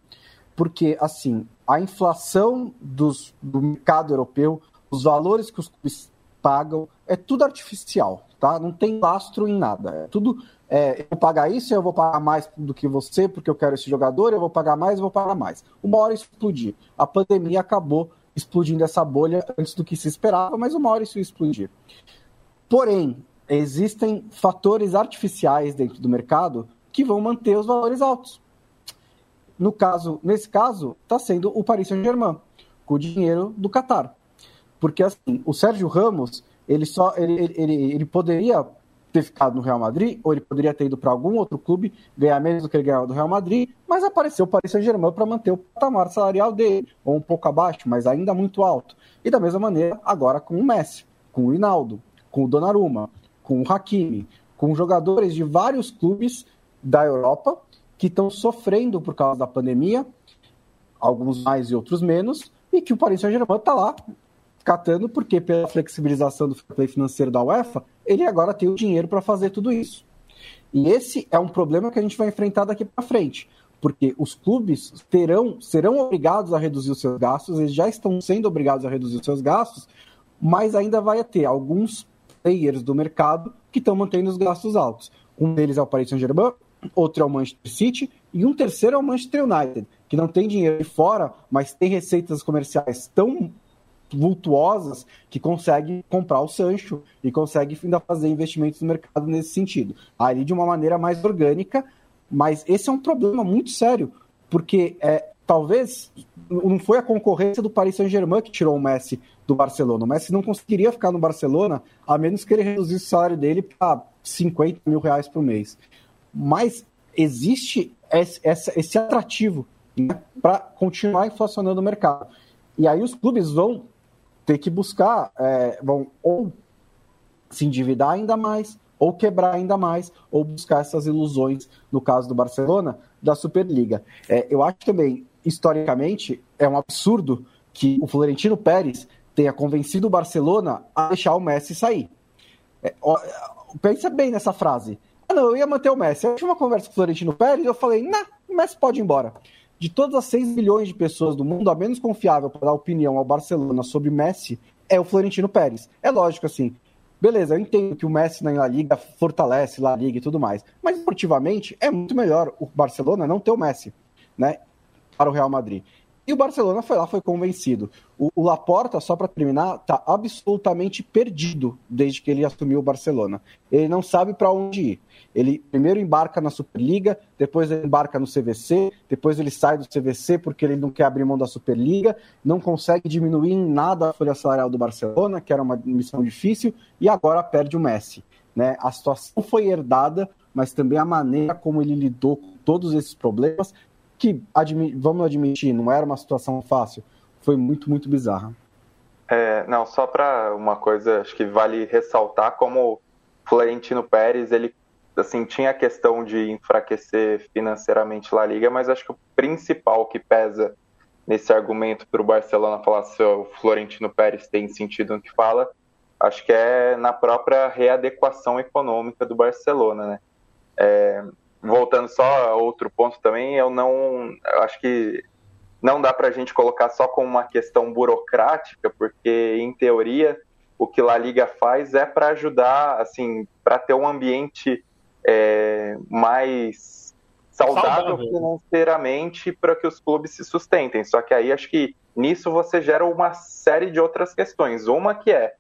porque, assim, a inflação dos, do mercado europeu, os valores que os clubes pagam, é tudo artificial, tá? Não tem lastro em nada. É tudo. É, eu vou pagar isso, eu vou pagar mais do que você, porque eu quero esse jogador, eu vou pagar mais, eu vou pagar mais. Uma hora explodir. A pandemia acabou explodindo essa bolha antes do que se esperava, mas uma hora isso ia explodir. Porém, existem fatores artificiais dentro do mercado que vão manter os valores altos. No caso, nesse caso, está sendo o Paris Saint-Germain, com o dinheiro do Qatar. Porque assim, o Sérgio Ramos, ele só ele, ele, ele poderia ter ficado no Real Madrid, ou ele poderia ter ido para algum outro clube, ganhar menos do que ele ganhava do Real Madrid, mas apareceu o Paris Saint-Germain para manter o patamar salarial dele, ou um pouco abaixo, mas ainda muito alto. E da mesma maneira, agora com o Messi, com o Rinaldo, com o Donnarumma, com o Hakimi, com jogadores de vários clubes da Europa que estão sofrendo por causa da pandemia, alguns mais e outros menos, e que o Paris Saint-Germain está lá catando, porque pela flexibilização do play financeiro da UEFA, ele agora tem o dinheiro para fazer tudo isso. E esse é um problema que a gente vai enfrentar daqui para frente, porque os clubes terão, serão obrigados a reduzir os seus gastos, eles já estão sendo obrigados a reduzir os seus gastos, mas ainda vai ter alguns players do mercado que estão mantendo os gastos altos. Um deles é o Paris Saint-Germain, outro é o Manchester City e um terceiro é o Manchester United, que não tem dinheiro de fora, mas tem receitas comerciais tão vultuosas que consegue comprar o Sancho e consegue ainda fazer investimentos no mercado nesse sentido. Ali de uma maneira mais orgânica, mas esse é um problema muito sério, porque é, talvez não foi a concorrência do Paris Saint-Germain que tirou o Messi do Barcelona. O Messi não conseguiria ficar no Barcelona a menos que ele reduzisse o salário dele para 50 mil reais por mês. Mas existe esse, esse atrativo né, para continuar inflacionando o mercado. E aí os clubes vão ter que buscar, é, vão ou se endividar ainda mais, ou quebrar ainda mais, ou buscar essas ilusões, no caso do Barcelona, da Superliga. É, eu acho também, historicamente, é um absurdo que o Florentino Pérez tenha convencido o Barcelona a deixar o Messi sair. É, ó, pensa bem nessa frase. Ah, não, eu ia manter o Messi. Eu tive uma conversa com o Florentino Pérez e eu falei, nah, o Messi pode ir embora de todas as 6 milhões de pessoas do mundo, a menos confiável para dar opinião ao Barcelona sobre Messi é o Florentino Pérez. É lógico assim. Beleza, eu entendo que o Messi na Liga fortalece La Liga e tudo mais, mas esportivamente é muito melhor o Barcelona não ter o Messi, né, para o Real Madrid. E o Barcelona foi lá, foi convencido. O, o Laporta, só para terminar, está absolutamente perdido desde que ele assumiu o Barcelona. Ele não sabe para onde ir. Ele primeiro embarca na Superliga, depois ele embarca no CVC, depois ele sai do CVC porque ele não quer abrir mão da Superliga, não consegue diminuir em nada a folha salarial do Barcelona, que era uma missão difícil, e agora perde o Messi. Né? A situação foi herdada, mas também a maneira como ele lidou com todos esses problemas, que, admi vamos admitir, não era uma situação fácil, foi muito, muito bizarra. É, não, só para uma coisa, acho que vale ressaltar como Florentino Pérez, ele assim, tinha a questão de enfraquecer financeiramente La Liga, mas acho que o principal que pesa nesse argumento para o Barcelona falar se o Florentino Pérez tem sentido no que fala, acho que é na própria readequação econômica do Barcelona, né? É, voltando só a outro ponto também, eu não eu acho que não dá para a gente colocar só como uma questão burocrática, porque em teoria o que La Liga faz é para ajudar, assim, para ter um ambiente é, mais saudável, saudável. financeiramente para que os clubes se sustentem. Só que aí acho que nisso você gera uma série de outras questões. Uma que é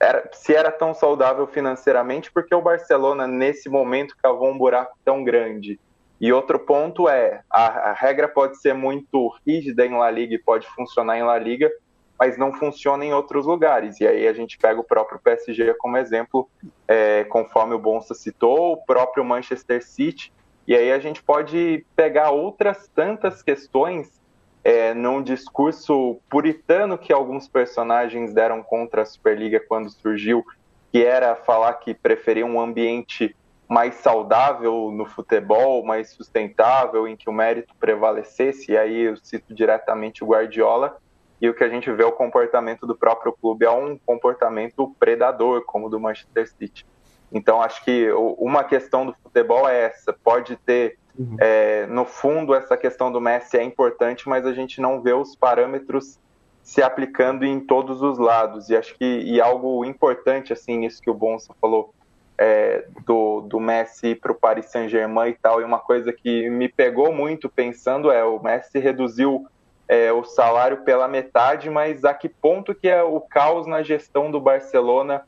era, se era tão saudável financeiramente, porque o Barcelona, nesse momento, cavou um buraco tão grande. E outro ponto é, a, a, regra pode ser muito rígida em La Liga e pode funcionar em La Liga, mas não funciona em outros lugares. E aí a gente pega o próprio PSG como exemplo, é, conforme o Bonsa citou, o próprio Manchester City. E aí a gente pode pegar outras tantas questões é, num discurso puritano que alguns personagens deram contra a Superliga quando surgiu, que era falar que preferiam um ambiente mais saudável no futebol, mais sustentável, em que o mérito prevalecesse. E aí eu cito diretamente o Guardiola e o que a gente vê o comportamento do próprio clube é um comportamento predador, como o do Manchester City. Então, acho que uma questão do futebol é essa. Pode ter, uhum. é, no fundo, essa questão do Messi é importante, mas a gente não vê os parâmetros se aplicando em todos os lados. E acho que e algo importante, assim, nisso que o Bonsa falou, é, do, do Messi para o Paris Saint-Germain e tal, e uma coisa que me pegou muito pensando é o Messi reduziu é, o salário pela metade, mas a que ponto que é o caos na gestão do Barcelona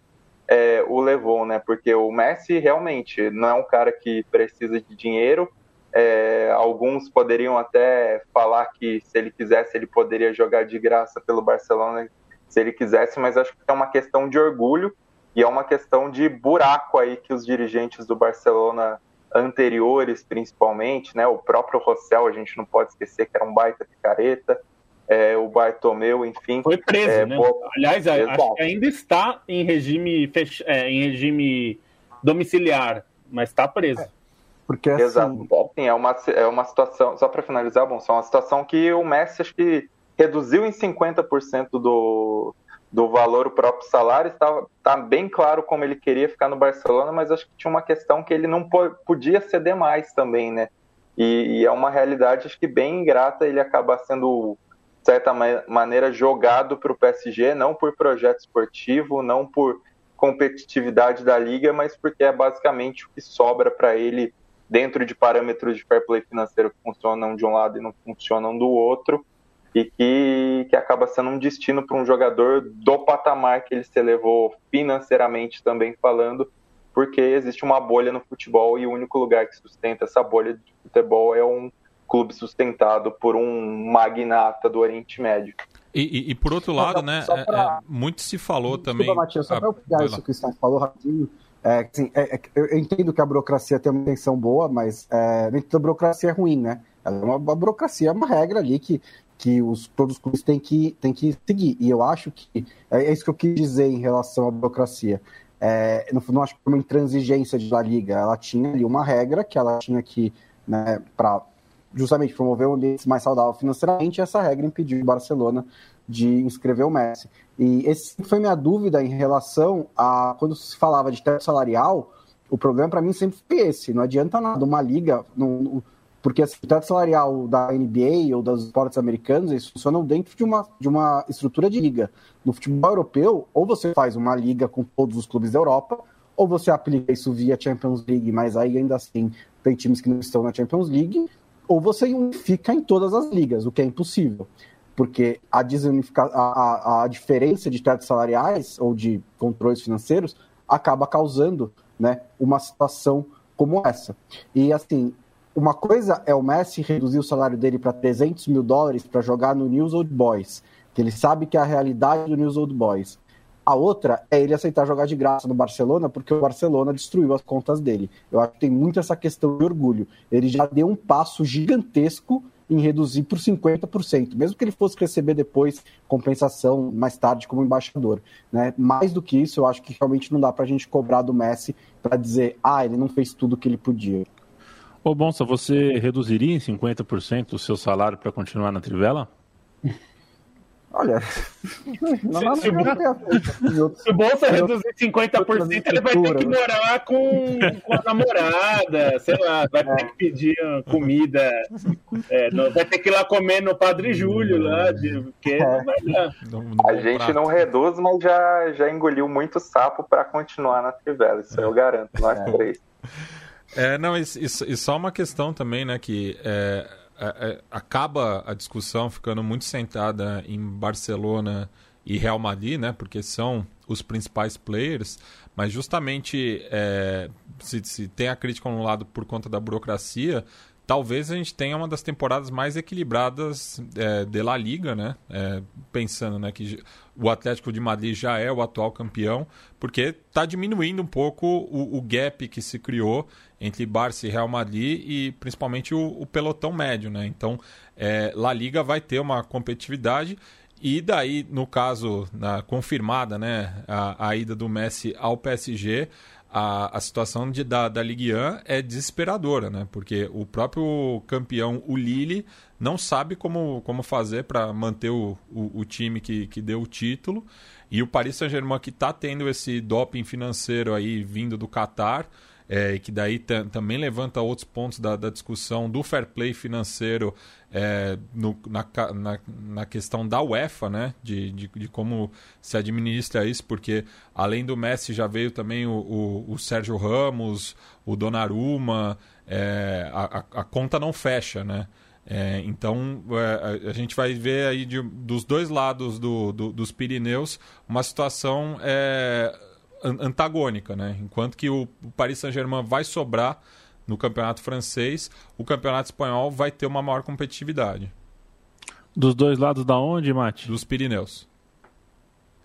é, o levou, né? Porque o Messi realmente não é um cara que precisa de dinheiro. É, alguns poderiam até falar que se ele quisesse ele poderia jogar de graça pelo Barcelona se ele quisesse, mas acho que é uma questão de orgulho e é uma questão de buraco aí que os dirigentes do Barcelona anteriores, principalmente, né? O próprio Rossell, a gente não pode esquecer que era um baita picareta. É, o Bartomeu, enfim. Foi preso, é, né? Aliás, acho que ainda está em regime, fech... é, em regime domiciliar, mas está preso. Porque assim, Exato. Assim, é, uma, é uma situação, só para finalizar, bom, é uma situação que o Messi acho que reduziu em 50% do, do valor o próprio salário, está tá bem claro como ele queria ficar no Barcelona, mas acho que tinha uma questão que ele não podia ceder mais também, né? E, e é uma realidade acho que bem ingrata ele acaba sendo de certa maneira jogado para o PSG, não por projeto esportivo, não por competitividade da liga, mas porque é basicamente o que sobra para ele dentro de parâmetros de fair play financeiro que funcionam de um lado e não funcionam do outro, e que, que acaba sendo um destino para um jogador do patamar que ele se elevou financeiramente também falando, porque existe uma bolha no futebol e o único lugar que sustenta essa bolha de futebol é um clube sustentado por um magnata do Oriente Médio. E, e, e por outro lado, né, pra... é, muito se falou Desculpa, também. Matias, só ah, para pegar isso que o Stan falou rapidinho. É, assim, é, é, eu entendo que a burocracia tem uma intenção boa, mas é, nem toda burocracia é ruim, né? É uma, burocracia é uma regra ali que, que os, todos os clubes têm que, têm que seguir. E eu acho que é, é isso que eu quis dizer em relação à burocracia. É, não, não acho que foi uma intransigência de La Liga. Ela tinha ali uma regra que ela tinha que, né, para justamente promover um ambiente mais saudável financeiramente, essa regra impediu o Barcelona de inscrever o Messi. E esse foi minha dúvida em relação a quando se falava de teto salarial, o problema para mim sempre foi esse. Não adianta nada uma liga, não, porque assim, o teto salarial da NBA ou dos esportes americanos, eles funcionam dentro de uma, de uma estrutura de liga. No futebol europeu, ou você faz uma liga com todos os clubes da Europa, ou você aplica isso via Champions League, mas aí ainda assim tem times que não estão na Champions League, ou você unifica em todas as ligas, o que é impossível. Porque a, a, a diferença de tetos salariais ou de controles financeiros acaba causando né, uma situação como essa. E assim, uma coisa é o Messi reduzir o salário dele para 300 mil dólares para jogar no News Old Boys, que ele sabe que é a realidade do News Old Boys. A outra é ele aceitar jogar de graça no Barcelona, porque o Barcelona destruiu as contas dele. Eu acho que tem muito essa questão de orgulho. Ele já deu um passo gigantesco em reduzir por 50%, mesmo que ele fosse receber depois compensação mais tarde como embaixador. Né? Mais do que isso, eu acho que realmente não dá para a gente cobrar do Messi para dizer, ah, ele não fez tudo o que ele podia. Ô Bonsa, você reduziria em 50% o seu salário para continuar na Trivela? Olha, não, não, se, não, se o Bolsa reduzir 50%, ele vai ter que morar com, com a namorada, sei lá, vai ter que pedir comida, é, vai ter que ir lá comer no Padre Júlio, lá, de, porque é. não vai dar. A gente não reduz, mas já, já engoliu muito sapo para continuar na Trivela, isso eu garanto, nós é. três. É, não, e, e, e, só uma questão também, né, que é, é, é, acaba a discussão ficando muito sentada em Barcelona e Real Madrid, né? Porque são os principais players, mas justamente é, se, se, tem a crítica no lado por conta da burocracia, talvez a gente tenha uma das temporadas mais equilibradas é, de La Liga, né? É, pensando né, que o Atlético de Madrid já é o atual campeão, porque está diminuindo um pouco o, o, gap que se criou entre Barça e Real Madrid e principalmente o, o pelotão médio, né? Então, é, La Liga vai ter uma competitividade e daí, no caso, na, confirmada né, a, a ida do Messi ao PSG, a, a situação de, da, da Ligue 1 é desesperadora, né? Porque o próprio campeão, o Lille, não sabe como, como fazer para manter o, o, o, time que, que deu o título. E o Paris Saint-Germain, que está tendo esse doping financeiro aí vindo do Qatar, é, que daí também levanta outros pontos da, da, discussão do fair play financeiro é, no, na, na, na, questão da UEFA, né? De, de, de, como se administra isso, porque além do Messi já veio também o, o, o Sérgio Ramos, o Donnarumma, é, a, a, conta não fecha, né? É, então é, a, a, gente vai ver aí de, dos dois lados do, do, dos Pirineus uma situação é, antagônica, né? Enquanto que o, Paris Saint-Germain vai sobrar no campeonato francês, o campeonato espanhol vai ter uma maior competitividade. Dos dois lados da onde, Mate? Dos Pirineus.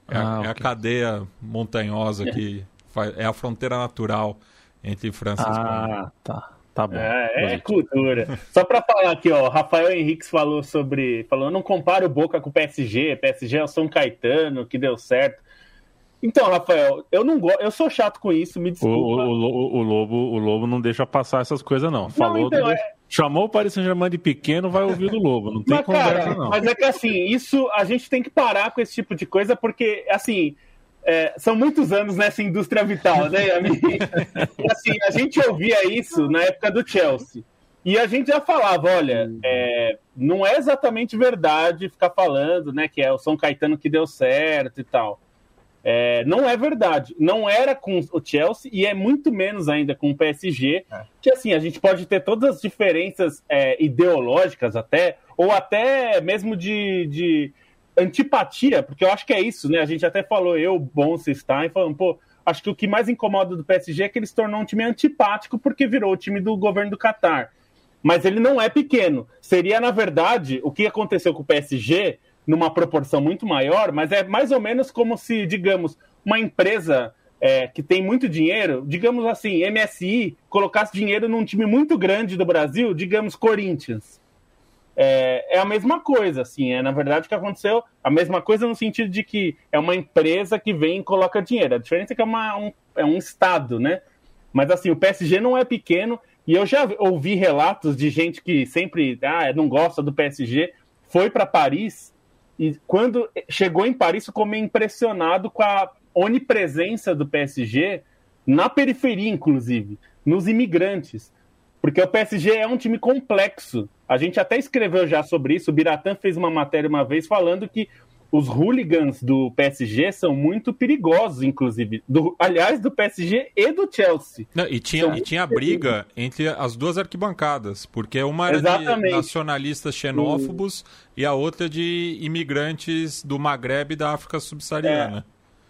É, ah, a, okay. é a cadeia montanhosa que faz, é a fronteira natural entre França e Espanha. Ah, tá. Tá bom. É, é cultura. Só para falar aqui, ó, Rafael Henriques falou sobre. Falou, não compara o Boca com o PSG, PSG é o São Caetano, que deu certo. Então, Rafael, eu não gosto, eu sou chato com isso, me O, desculpa. o, o, o Lobo, o Lobo não deixa passar essas coisas, não. Falou, então, do- é- chamou o Paris Saint-Germain de pequeno, vai ouvir do Lobo. Não tem Mas, conversa, cara, não. mas é que assim, isso a gente tem que parar com esse tipo de coisa, porque, assim, é, são muitos anos nessa indústria vital, né? E, assim, a gente ouvia isso na época do Chelsea. E a gente já falava, olha, é, não é exatamente verdade ficar falando, né, que é o São Caetano que deu certo e tal. É, não é verdade. Não era com o Chelsea e é muito menos ainda com o PSG. Que assim, a gente pode ter todas as diferenças é, ideológicas até, ou até mesmo de, de antipatia, porque eu acho que é isso, né? A gente até falou, eu, Bonstein, falando, pô, acho que o que mais incomoda do PSG é que ele se tornou um time antipático porque virou o time do governo do Catar. Mas ele não é pequeno. Seria, na verdade, o que aconteceu com o PSG numa proporção muito maior, mas é mais ou menos como se, digamos, uma empresa é, que tem muito dinheiro, digamos assim, MSI, colocasse dinheiro num time muito grande do Brasil, digamos Corinthians. É, é a mesma coisa, assim, é na verdade o que aconteceu, a mesma coisa no sentido de que é uma empresa que vem e coloca dinheiro. A diferença é que é, uma, um, é um Estado, né? Mas assim, o PSG não é pequeno, e eu já ouvi relatos de gente que sempre ah, não gosta do PSG, foi para Paris e quando chegou em Paris ficou meio impressionado com a onipresença do PSG na periferia, inclusive, nos imigrantes. Porque o PSG é um time complexo. A gente até escreveu já sobre isso. O Biratã fez uma matéria uma vez falando que os hooligans do PSG são muito perigosos, inclusive. Do, aliás, do PSG e do Chelsea. Não, e, tinha, e tinha briga entre as duas arquibancadas, porque uma era de Exatamente. nacionalistas xenófobos e a outra de imigrantes do Maghreb e da África subsaariana.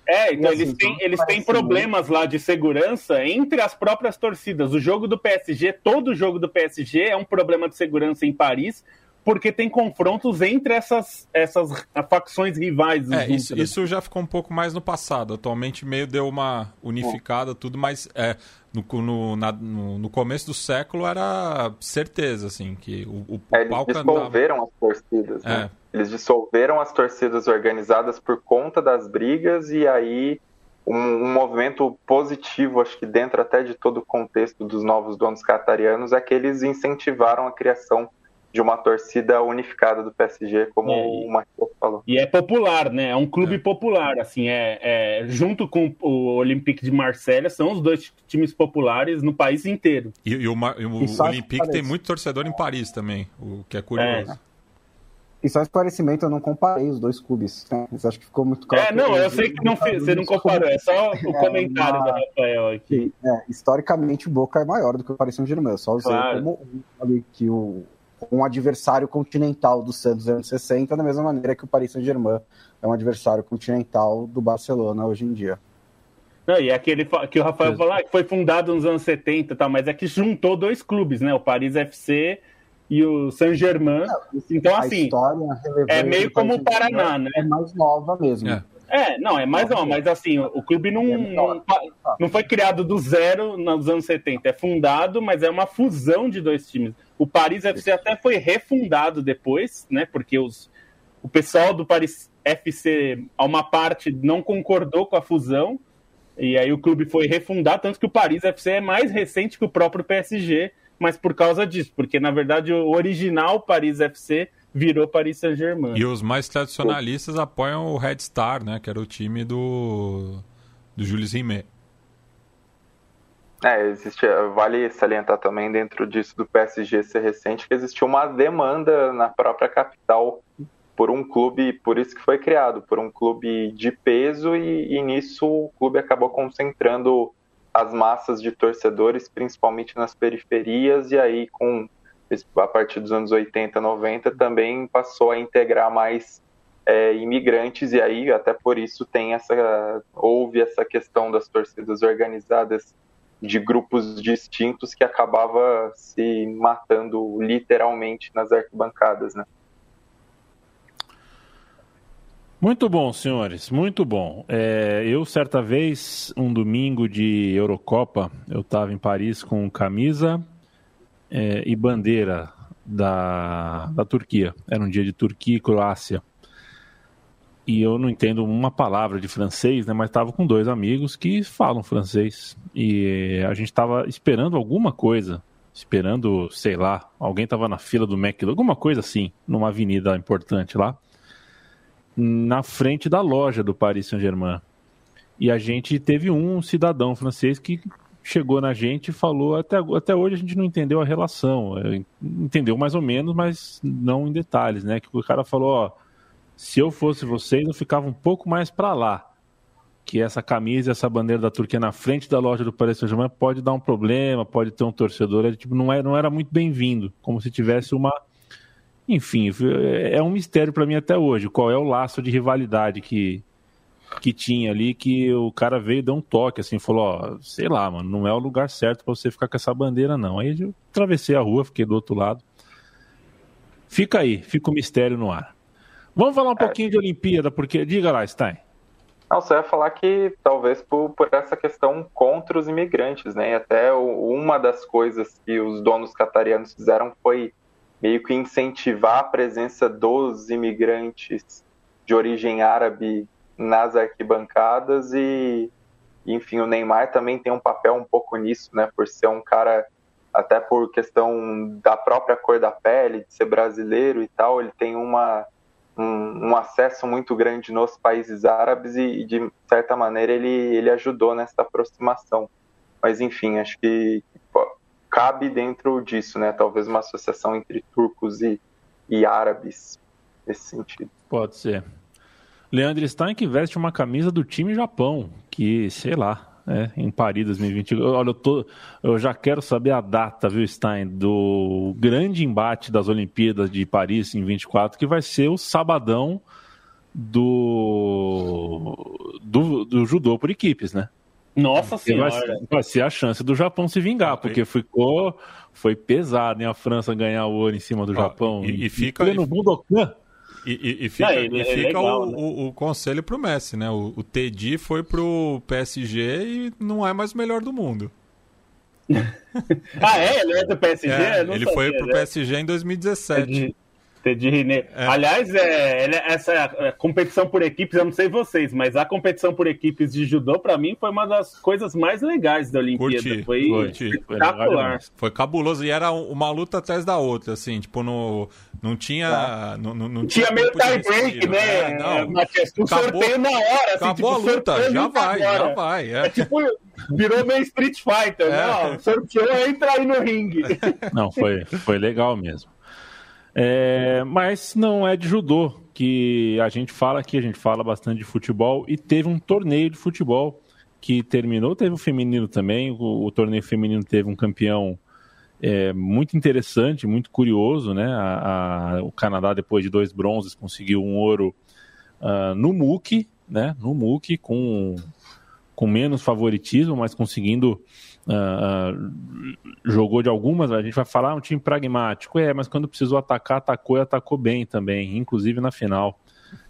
É, então E assim, eles têm, tudo eles têm problemas lá de segurança entre as próprias torcidas. O jogo do PSG, todo jogo do PSG é um problema de segurança em Paris, porque tem confrontos entre essas, essas facções rivais. É, isso, isso já ficou um pouco mais no passado. Atualmente meio deu uma unificada, tudo, mas é, no, no, na- no, no começo do século era certeza, assim, que o, o É, eles dissolveram as torcidas, né? É. Eles dissolveram as torcidas organizadas por conta das brigas e aí um, um movimento positivo, acho que dentro até de todo o contexto dos novos donos catarianos, é que eles incentivaram a criação de uma torcida unificada do PSG, como É, o Matheus falou. E é popular, né? É um clube É. popular, assim, é, é- junto com o Olympique de Marselha, são os dois times populares no país inteiro. E, e o, e o E só Olympique tem muito torcedor em Paris também, o que é curioso. E só esclarecimento, eu não comparei os dois clubes. Né? Mas acho que ficou muito claro. É, não, eu sei que não, fi- você não comparou, é só o comentário do Rafael aqui. Que, é, historicamente, o Boca é maior do que o Paris Saint-Germain. Eu só usei Claro. como um, ali, que o, um adversário continental do Santos nos anos 60, da mesma maneira que o Paris Saint-Germain é um adversário continental do Barcelona hoje em dia. Não, e é aquele que o Rafael Isso. falou ah, que foi fundado nos anos 70 e tal, mas é que juntou dois clubes, né? O Paris FC e o Saint-Germain. Então, a assim, história relevante é meio como o Paraná, né? É mais nova mesmo. É. É, não, é mais não, mas assim, o clube não, não, não foi criado do zero nos anos 70, é fundado, mas é uma fusão de dois times. O Paris FC até foi refundado depois, né? Porque os, o pessoal do Paris FC, a uma parte, não concordou com a fusão, e aí o clube foi refundado, tanto que o Paris FC é mais recente que o próprio PSG, mas por causa disso, porque na verdade o original Paris FC virou Paris Saint-Germain. E os mais tradicionalistas apoiam o Red Star, né? Que era o time do, do Jules Rimet. É, existe, vale salientar também dentro disso do PSG ser recente que existiu uma demanda na própria capital por um clube, por isso que foi criado, por um clube de peso e, e nisso o clube acabou concentrando as massas de torcedores, principalmente nas periferias e aí com a partir dos anos 80, 90 também passou a integrar mais é, imigrantes e aí até por isso tem essa houve essa questão das torcidas organizadas de grupos distintos que acabava se matando literalmente nas arquibancadas, né? Muito bom, senhores, muito bom. É, eu, certa vez, um domingo de Eurocopa, eu estava em Paris com camisa é, e bandeira da, da Turquia. Era um dia de Turquia e Croácia. e eu não entendo uma palavra de francês, né? Mas estava com dois amigos que falam francês e a gente estava esperando alguma coisa, esperando, sei lá, alguém estava na fila do McDonald's, alguma coisa assim, numa avenida importante lá, na frente da loja do Paris Saint-Germain. E a gente teve um cidadão francês que chegou na gente e falou, até, até hoje a gente não entendeu a relação, é, entendeu mais ou menos, mas não em detalhes, né? Que o cara falou, ó, se eu fosse vocês, eu ficava um pouco mais para lá. Que essa camisa, essa bandeira da Turquia na frente da loja do Paris Saint-Germain pode dar um problema, pode ter um torcedor. Ele, tipo, não, é, não era muito bem-vindo, como se tivesse uma. Enfim, é um mistério para mim até hoje. Qual é o laço de rivalidade que, que tinha ali que o cara veio e deu um toque, assim, falou, ó, sei lá, mano, não é o lugar certo para você ficar com essa bandeira, não. Aí eu atravessei a rua, fiquei do outro lado. Fica aí, fica o mistério no ar. Vamos falar um é. pouquinho de Olimpíada, porque. Diga lá, Stein. Não, você ia falar que talvez por, por essa questão contra os imigrantes, né? E até uma das coisas que os donos catarianos fizeram foi meio que incentivar a presença dos imigrantes de origem árabe nas arquibancadas e, enfim, o Neymar também tem um papel um pouco nisso, né? Por ser um cara, até por questão da própria cor da pele, de ser brasileiro e tal, ele tem uma um, um, acesso muito grande nos países árabes e, de certa maneira, ele, ele ajudou nessa aproximação. Mas, enfim, acho que pô, cabe dentro disso, né? Talvez uma associação entre turcos e, e árabes, nesse sentido. Pode ser. Leandro Stein que veste uma camisa do time Japão, que, sei lá, é, em Paris 2020. Olha, eu, tô, eu já quero saber a data, viu, Stein, do grande embate das Olimpíadas de Paris em 24, que vai ser o sabadão do, do, do judô por equipes, né? Nossa senhora! Vai, vai, ser a chance do Japão se vingar, porque ficou foi pesado em a França ganhar o ouro em cima do ah, Japão. E, e fica no Budokan. E, e, e, fica, é, e fica legal, o, né? o, o, conselho pro Messi, né? O, o Teddy foi pro PSG e não é mais o melhor do mundo. ah, é? Ele é do PSG? É, ele sabia, foi pro né? PSG em 2017. Teddy René. É. Aliás, é, essa é, competição por equipes, eu não sei vocês, mas a competição por equipes de judô, para mim, foi uma das coisas mais legais da Olimpíada. Curti, foi curti. espetacular. Foi, foi cabuloso e era uma luta atrás da outra, assim, tipo, no, não tinha. Tá. Não, não, não tinha, tinha meio tie break, né? É, não. Matias, um acabou, sorteio na hora. Assim, acabou tipo, a luta, já vai, agora. já vai. É. é. tipo, virou meio Street Fighter, é. né? Sorteou, entra aí no ringue. Não, foi, foi legal mesmo. É, mas não é de judô que a gente fala aqui, a gente fala bastante de futebol e teve um torneio de futebol que terminou, teve o feminino também, o, o torneio feminino teve um campeão é, muito interessante, muito curioso, né? A, a, o Canadá, depois de dois bronzes, conseguiu um ouro uh, no MUC, né? No MUC, com, com menos favoritismo, mas conseguindo Uh, jogou de algumas, a gente vai falar ah, um time pragmático, é, mas quando precisou atacar, atacou e atacou bem também, inclusive na final.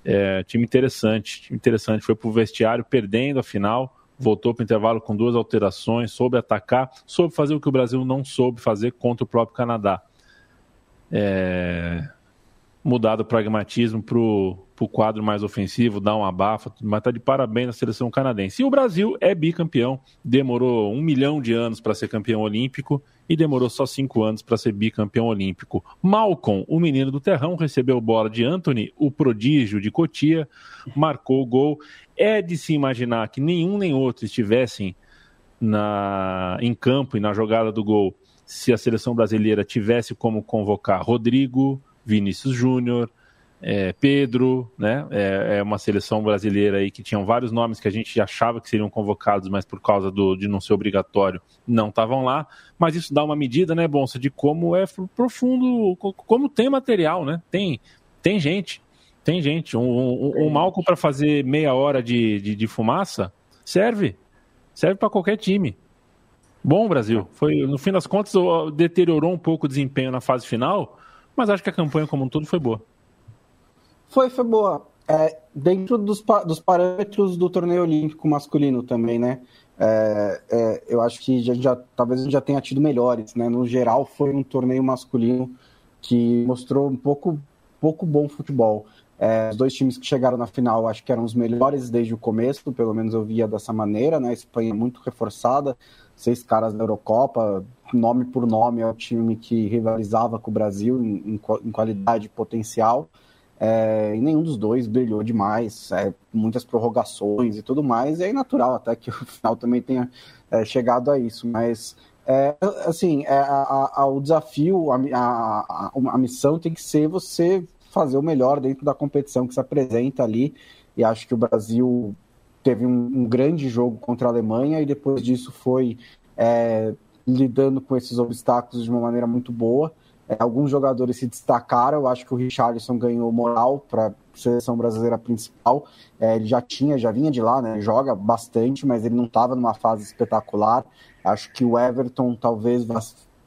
É, time interessante, time interessante, foi pro vestiário perdendo a final, voltou para o intervalo com duas alterações, soube atacar, soube fazer o que o Brasil não soube fazer contra o próprio Canadá. É, mudado o pragmatismo para o quadro mais ofensivo, dar um abafa, mas está de parabéns na seleção canadense. E o Brasil é bicampeão, demorou um milhão de anos para ser campeão olímpico e demorou só cinco anos para ser bicampeão olímpico. Malcolm, o menino do terrão, recebeu bola de Anthony, o prodígio de Cotia, marcou o gol. É de se imaginar que nenhum nem outro estivessem na, em campo e na jogada do gol se a seleção brasileira tivesse como convocar Rodrigo, Vinícius Júnior, é, Pedro, né? É, é, uma seleção brasileira aí que tinham vários nomes que a gente achava que seriam convocados, mas por causa do, de não ser obrigatório, não estavam lá. Mas isso dá uma medida, né, Bonsa, de como é profundo, como tem material, né? Tem, tem gente, tem gente. Um, um, um Malco para fazer meia hora de, de, de fumaça serve, serve para qualquer time. Bom, Brasil. Foi, no fim das contas, deteriorou um pouco o desempenho na fase final, mas acho que a campanha como um todo foi boa. Foi, foi boa. É, dentro dos, dos parâmetros do torneio olímpico masculino também, né? É, é, eu acho que já, já, talvez a gente já tenha tido melhores, né? No geral, foi um torneio masculino que mostrou um pouco, pouco bom futebol. É, os dois times que chegaram na final acho que eram os melhores desde o começo, pelo menos eu via dessa maneira, né? A Espanha muito reforçada, seis caras da Eurocopa, nome por nome é o time que rivalizava com o Brasil em, em qualidade e potencial. É, e nenhum dos dois brilhou demais, é, muitas prorrogações e tudo mais, e é natural até que o final também tenha é, chegado a isso, mas é, assim, é, a, a, o desafio, a, a, a, missão tem que ser você fazer o melhor dentro da competição que se apresenta ali. E acho que o Brasil teve um, um grande jogo contra a Alemanha e depois disso foi é, lidando com esses obstáculos de uma maneira muito boa. É, alguns jogadores se destacaram, eu acho que o Richarlison ganhou moral para a seleção brasileira principal. É, ele já tinha, já vinha de lá, né? Joga bastante, mas ele não estava numa fase espetacular. Acho que o Everton talvez vá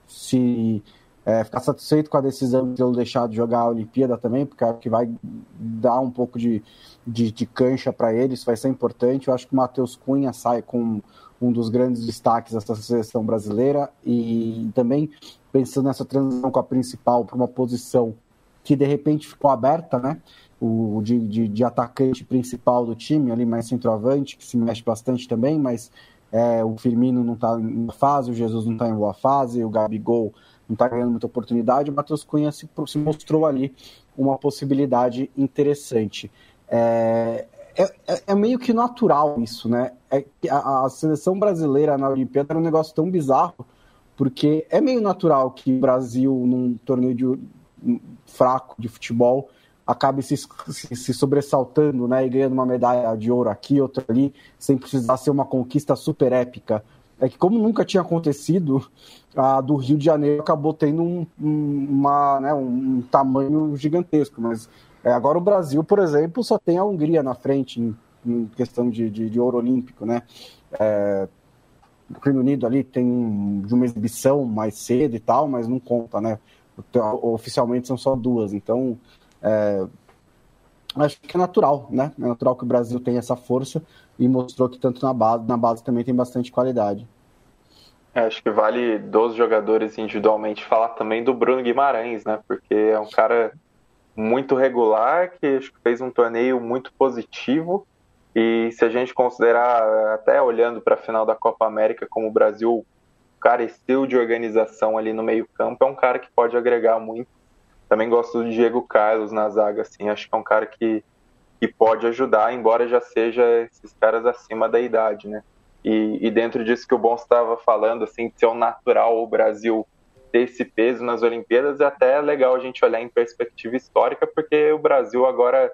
se é, ficar satisfeito com a decisão de tê-lo deixado de jogar a Olimpíada também, porque acho que vai dar um pouco de, de, de cancha para ele, isso vai ser importante. Eu acho que o Matheus Cunha sai com um dos grandes destaques dessa seleção brasileira e também pensando nessa transição com a principal para uma posição que de repente ficou aberta, né? O de, de, de, atacante principal do time, ali mais centroavante, que se mexe bastante também, mas é, o Firmino não está em boa fase, o Jesus não está em boa fase, o Gabigol não está ganhando muita oportunidade, o Matheus Cunha se, se, mostrou ali uma possibilidade interessante. É, é, é, é, meio que natural isso, né? É, a, a, seleção brasileira na Olimpíada era um negócio tão bizarro, porque é meio natural que o Brasil, num torneio de, fraco de futebol, acabe se, se, se, sobressaltando né, e ganhando uma medalha de ouro aqui, outra ali, sem precisar ser uma conquista super épica é que como nunca tinha acontecido, a do Rio de Janeiro acabou tendo um, uma, né, um tamanho gigantesco. Mas é, agora o Brasil, por exemplo, só tem a Hungria na frente em, em questão de, de, de, ouro olímpico, né? É, o Reino Unido ali tem de uma exibição mais cedo e tal, mas não conta, né? Oficialmente são só duas, então é, acho que é natural, né? É natural que o Brasil tenha essa força e mostrou que tanto na base, na base também tem bastante qualidade. É, acho que vale dos jogadores individualmente falar também do Bruno Guimarães, né? Porque é um cara muito regular, que fez um torneio muito positivo. E se a gente considerar, até olhando para a final da Copa América, como o Brasil careceu de organização ali no meio-campo, é um cara que pode agregar muito. Também gosto do Diego Carlos na zaga, assim, acho que é um cara que que pode ajudar, embora já seja esses caras acima da idade, né? E, e dentro disso que o Bom estava falando, assim, de ser o natural o Brasil ter esse peso nas Olimpíadas, é até legal a gente olhar em perspectiva histórica, porque o Brasil agora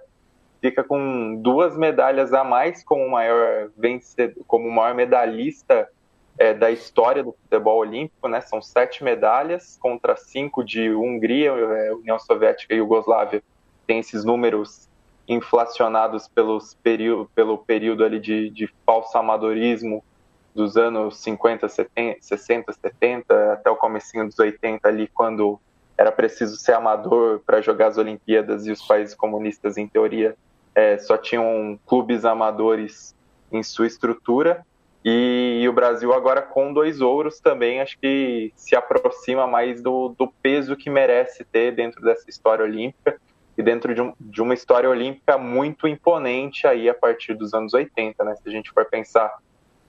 fica com duas medalhas a mais como maior vencedor, como maior medalhista é, da história do futebol olímpico, né? São sete medalhas contra cinco de Hungria, é, União Soviética e Iugoslávia. Tem esses números inflacionados pelos período, pelo período ali de, de falso amadorismo dos anos 50, 70, 60, 70, até o comecinho dos 80 ali, quando era preciso ser amador para jogar as Olimpíadas e os países comunistas, em teoria, é, só tinham clubes amadores em sua estrutura. E, e, o Brasil agora com dois ouros também acho que se aproxima mais do, do peso que merece ter dentro dessa história olímpica e dentro de, um, de, uma história olímpica muito imponente aí a partir dos anos 80, né? Se a gente for pensar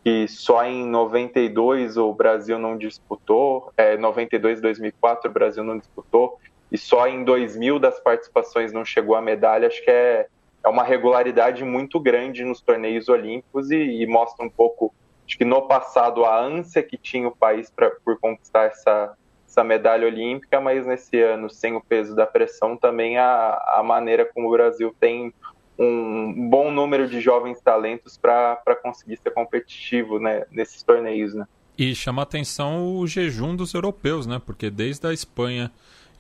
que só em 92 o Brasil não disputou, é, 92 e 2004 o Brasil não disputou, e só em 2000 das participações não chegou à medalha, acho que é, é uma regularidade muito grande nos torneios olímpicos e, e mostra um pouco, acho que no passado a ânsia que tinha o país pra, por conquistar essa essa medalha olímpica, mas nesse ano, sem o peso da pressão, também a, a maneira como o Brasil tem um bom número de jovens talentos para conseguir ser competitivo né, nesses torneios. Né? E chama atenção o jejum dos europeus, né? porque desde a Espanha,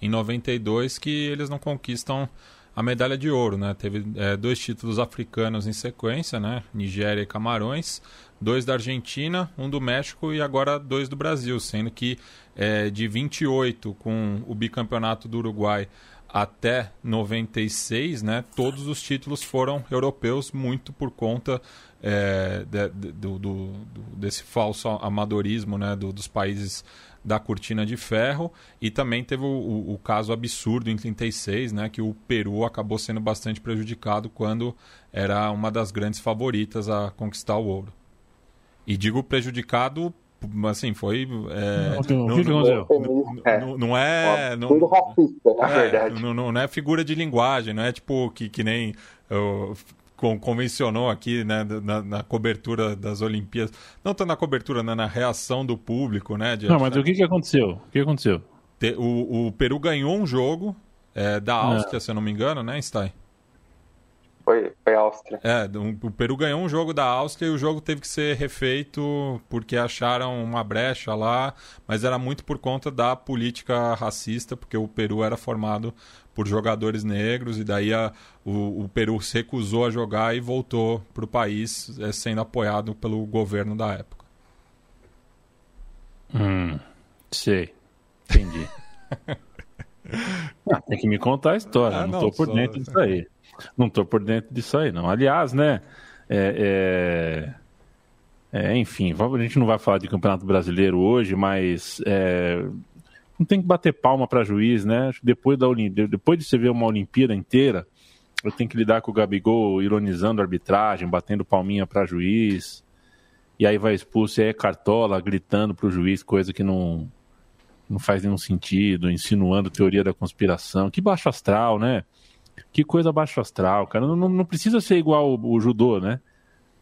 em 92, que eles não conquistam a medalha de ouro. Né? Teve é, dois títulos africanos em sequência, né? Nigéria e Camarões dois da Argentina, um do México e agora dois do Brasil, sendo que é, de 28 com o bicampeonato do Uruguai até 96, né, todos os títulos foram europeus, muito por conta é, de, de, do, do, desse falso amadorismo né, do, dos países da cortina de ferro e também teve o, o, o, caso absurdo em 36, né, que o Peru acabou sendo bastante prejudicado quando era uma das grandes favoritas a conquistar o ouro. E digo prejudicado, assim, foi. É, não, não, não, não, é. Não, racista, na é, verdade. Não, não, é figura de linguagem, não é tipo que, que nem. Uh, convencionou aqui né, na, na, cobertura das Olimpíadas, não tanto na cobertura, né, na reação do público, né? não, mas o que, que aconteceu? O que aconteceu? O, o Peru ganhou um jogo é, da Áustria, não. se eu não me engano, né, Stein? Foi, foi a Áustria. É, o Peru ganhou um jogo da Áustria e o jogo teve que ser refeito porque acharam uma brecha lá, mas era muito por conta da política racista, porque o Peru era formado por jogadores negros e daí a, o, o, Peru se recusou a jogar e voltou para o país é, sendo apoiado pelo governo da época. Hum, sei, entendi. ah, tem que me contar a história, ah, não, estou por só... dentro disso aí. Não estou por dentro disso aí, não. Aliás, né? É, é, é, enfim, a gente não vai falar de Campeonato Brasileiro hoje, mas é, não tem que bater palma para juiz, né? Depois, da depois de você ver uma Olimpíada inteira, eu tenho que lidar com o Gabigol ironizando a arbitragem, batendo palminha para juiz, e aí vai expulso e aí é cartola gritando para o juiz, coisa que não, não faz nenhum sentido, insinuando teoria da conspiração. Que baixo astral, né? Que coisa baixo astral, cara. Não, não precisa ser igual o, o, judô, né?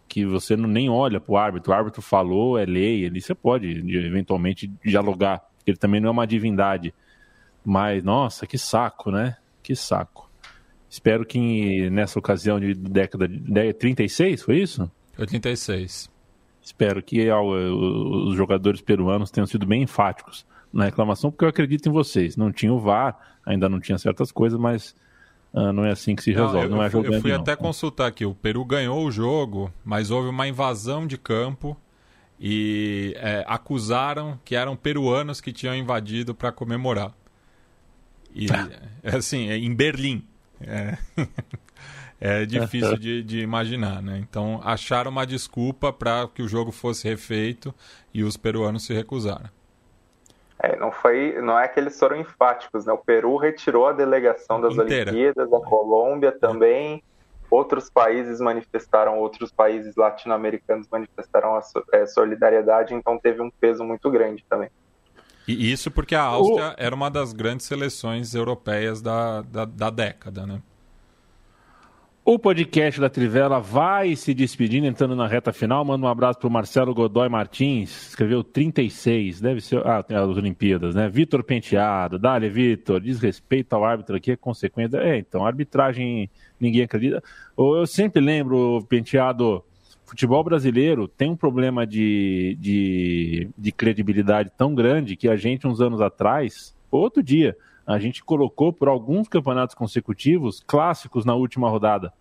Que você não, nem olha pro árbitro. O árbitro falou, é lei. Ali você pode, eventualmente, dialogar. Ele também não é uma divindade. Mas, nossa, que saco, né? Que saco. Espero que nessa ocasião de década de 36, foi isso? 86. Espero que os jogadores peruanos tenham sido bem enfáticos na reclamação, porque eu acredito em vocês. Não tinha o VAR, ainda não tinha certas coisas, mas não é assim que se resolve, não, eu, não é jogando. Eu fui não. até consultar aqui, o Peru ganhou o jogo, mas houve uma invasão de campo e é, acusaram que eram peruanos que tinham invadido para comemorar. E é assim, é em Berlim. É, é difícil de, de, imaginar, né? Então acharam uma desculpa para que o jogo fosse refeito e os peruanos se recusaram. É, não foi, não é que eles foram enfáticos, né? O Peru retirou a delegação das Inteira. Olimpíadas, a Colômbia também, outros países manifestaram, outros países latino-americanos manifestaram a é, solidariedade, então teve um peso muito grande também. E isso porque a Áustria o... era uma das grandes seleções europeias da, da, da década, né? O podcast da Trivela vai se despedindo, entrando na reta final. Manda um abraço para o Marcelo Godoy Martins, escreveu 36, deve ser. Ah, tem as Olimpíadas, né? Vitor Penteado, dale, Vitor, desrespeito ao árbitro aqui é consequência. É, então, arbitragem, ninguém acredita. Eu sempre lembro, Penteado, futebol brasileiro tem um problema de, de, de credibilidade tão grande que a gente, uns anos atrás, outro dia, a gente colocou por alguns campeonatos consecutivos clássicos na última rodada.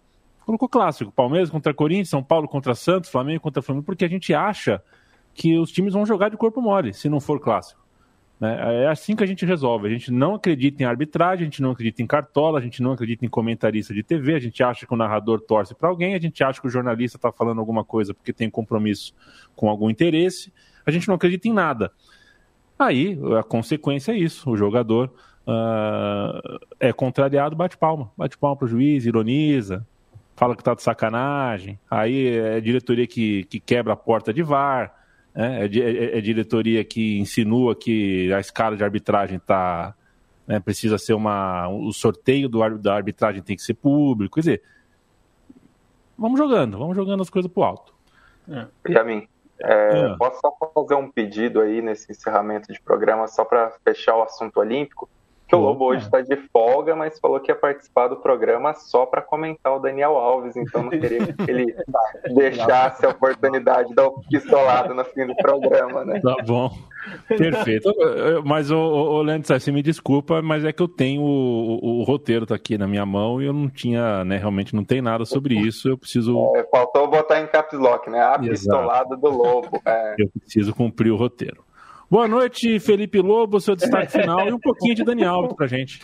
Colocou clássico, Palmeiras contra Corinthians, São Paulo contra Santos, Flamengo contra Flamengo, porque a gente acha que os times vão jogar de corpo mole, se não for clássico. Né? É assim que a gente resolve. A gente não acredita em arbitragem, a gente não acredita em cartola, a gente não acredita em comentarista de TV, a gente acha que o narrador torce para alguém, a gente acha que o jornalista está falando alguma coisa porque tem compromisso com algum interesse, a gente não acredita em nada. Aí a consequência é isso: o jogador uh, é contrariado, bate palma. Bate palma pro juiz, ironiza, fala que tá de sacanagem. Aí é diretoria que, que quebra a porta de VAR. Né? É, é, é, diretoria que insinua que a escala de arbitragem tá, né, precisa ser uma. O sorteio do, da arbitragem tem que ser público. Quer dizer, vamos jogando, vamos jogando as coisas pro alto. É. E a mim? É, é. Posso só fazer um pedido aí nesse encerramento de programa, só para fechar o assunto olímpico? Que o Lobo hoje está de folga, mas falou que ia participar do programa só para comentar o Daniel Alves, então não queria que ele deixasse a oportunidade da pistolada no fim do programa, né? Tá bom. Perfeito. Mas, o, o Leandro, você me desculpa, mas é que eu tenho o, o, o, roteiro tá aqui na minha mão e eu não tinha, né, realmente não tem nada sobre isso, eu preciso... É, faltou botar em caps lock, né? A pistolada do Lobo. É. Eu preciso cumprir o roteiro. Boa noite, Felipe Lobo, seu destaque final e um pouquinho de Dani Alves pra gente.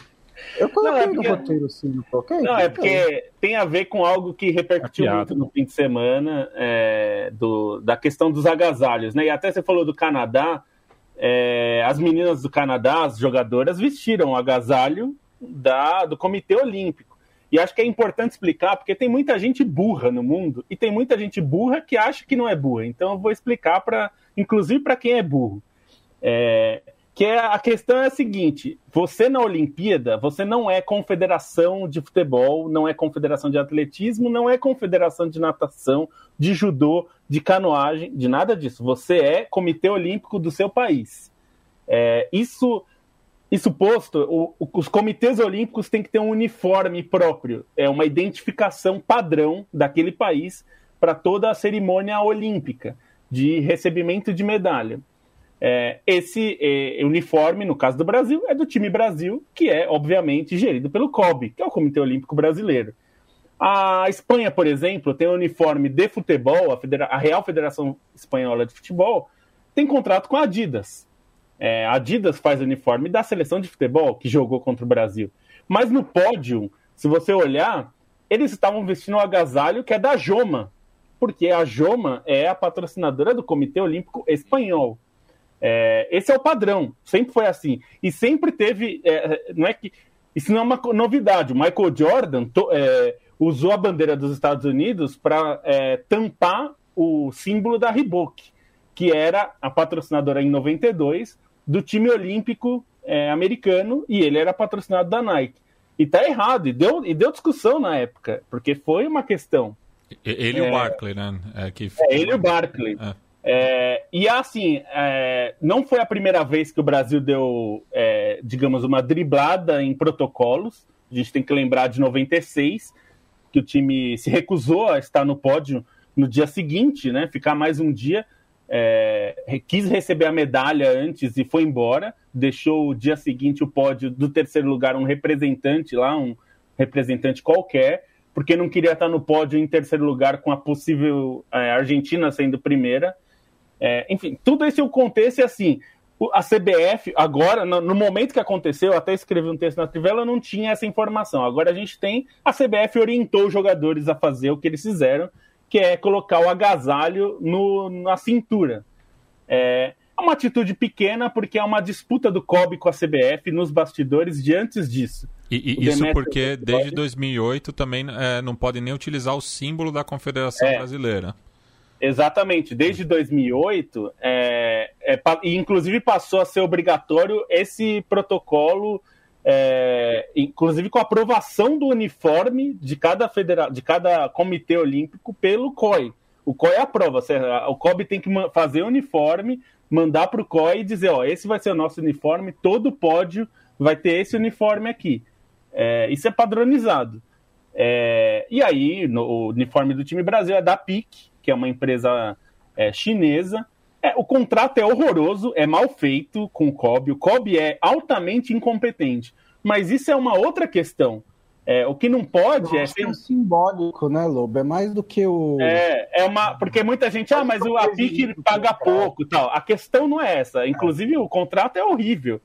Eu coloquei Não, é no porque- roteiro, sim, não coloquei? Não, é Então, porque tem a ver com algo que repercutiu piada. muito no fim de semana, é, do, da questão dos agasalhos, né? E até você falou do Canadá, é, as meninas do Canadá, as jogadoras, vestiram o agasalho da, do Comitê Olímpico. E acho que é importante explicar, porque tem muita gente burra no mundo, e tem muita gente burra que acha que não é burra. Então eu vou explicar, para, inclusive para quem é burro. É, que é, a questão é a seguinte: você na Olimpíada, você não é confederação de futebol, não é confederação de atletismo, não é confederação de natação, de judô, de canoagem, de nada disso. Você é comitê olímpico do seu país. É, isso, isso posto, o- os comitês olímpicos têm que ter um uniforme próprio, é uma identificação padrão daquele país para toda a cerimônia olímpica de recebimento de medalha. É, esse é, uniforme, no caso do Brasil, é do time Brasil, que é, obviamente, gerido pelo COB, que é o Comitê Olímpico Brasileiro. A Espanha, por exemplo, tem um uniforme de futebol, a, Federa- a Real Federação Espanhola de Futebol tem contrato com a Adidas. É, a Adidas faz o uniforme da seleção de futebol que jogou contra o Brasil. Mas no pódio, se você olhar, eles estavam vestindo um agasalho que é da Joma, porque a Joma é a patrocinadora do Comitê Olímpico Espanhol. É, esse é o padrão, sempre foi assim. E sempre teve. é, não é que. Isso não é uma novidade. O Michael Jordan to- é, usou a bandeira dos Estados Unidos para tampar o símbolo da Reebok, que era a patrocinadora em 92 do time olímpico é, americano, e ele era patrocinado da Nike. E tá errado, e deu, e deu discussão na época, porque foi uma questão. Ele e É. o Barkley, né? É, que... É, ele e o Barkley. É. E assim, é, não foi a primeira vez que o Brasil deu, é, digamos, uma driblada em protocolos. A gente tem que lembrar de 96, que o time se recusou a estar no pódio no dia seguinte, né? Ficar mais um dia. é, quis receber a medalha antes e foi embora. Deixou o dia seguinte o pódio do terceiro lugar um representante lá, um representante qualquer, porque não queria estar no pódio em terceiro lugar com a possível é, Argentina sendo primeira. É, enfim, tudo esse o contexto é assim. A CBF, agora, no, momento que aconteceu, eu até escrevi um texto na Trivela, não tinha essa informação. Agora a gente tem. A CBF orientou os jogadores a fazer o que eles fizeram, que é colocar o agasalho no, na cintura. É é uma atitude pequena, porque é uma disputa do COB com a CBF nos bastidores de antes disso. E, e isso porque desde 2008 também é, não pode nem utilizar o símbolo da Confederação É. Brasileira. Exatamente, desde 2008, é, é, inclusive passou a ser obrigatório esse protocolo, é, inclusive com a aprovação do uniforme de cada, federa de cada comitê olímpico pelo COI. O COI aprova, o COB tem que fazer o uniforme, mandar para o COI e dizer: ó, esse vai ser o nosso uniforme, todo pódio vai ter esse uniforme aqui. É, isso é padronizado. É, e aí, no, o uniforme do time Brasil é da PIC, que é uma empresa é, chinesa. É, o contrato é horroroso, é mal feito com o COB. O COB é altamente incompetente. Mas isso é uma outra questão. É, o que não pode é acho que ser. é simbólico, né, Lobo? É mais do que o. É, é uma. Porque muita gente, ah, mas o a PIC paga pouco tal. A questão não é essa. Inclusive, o contrato é horrível.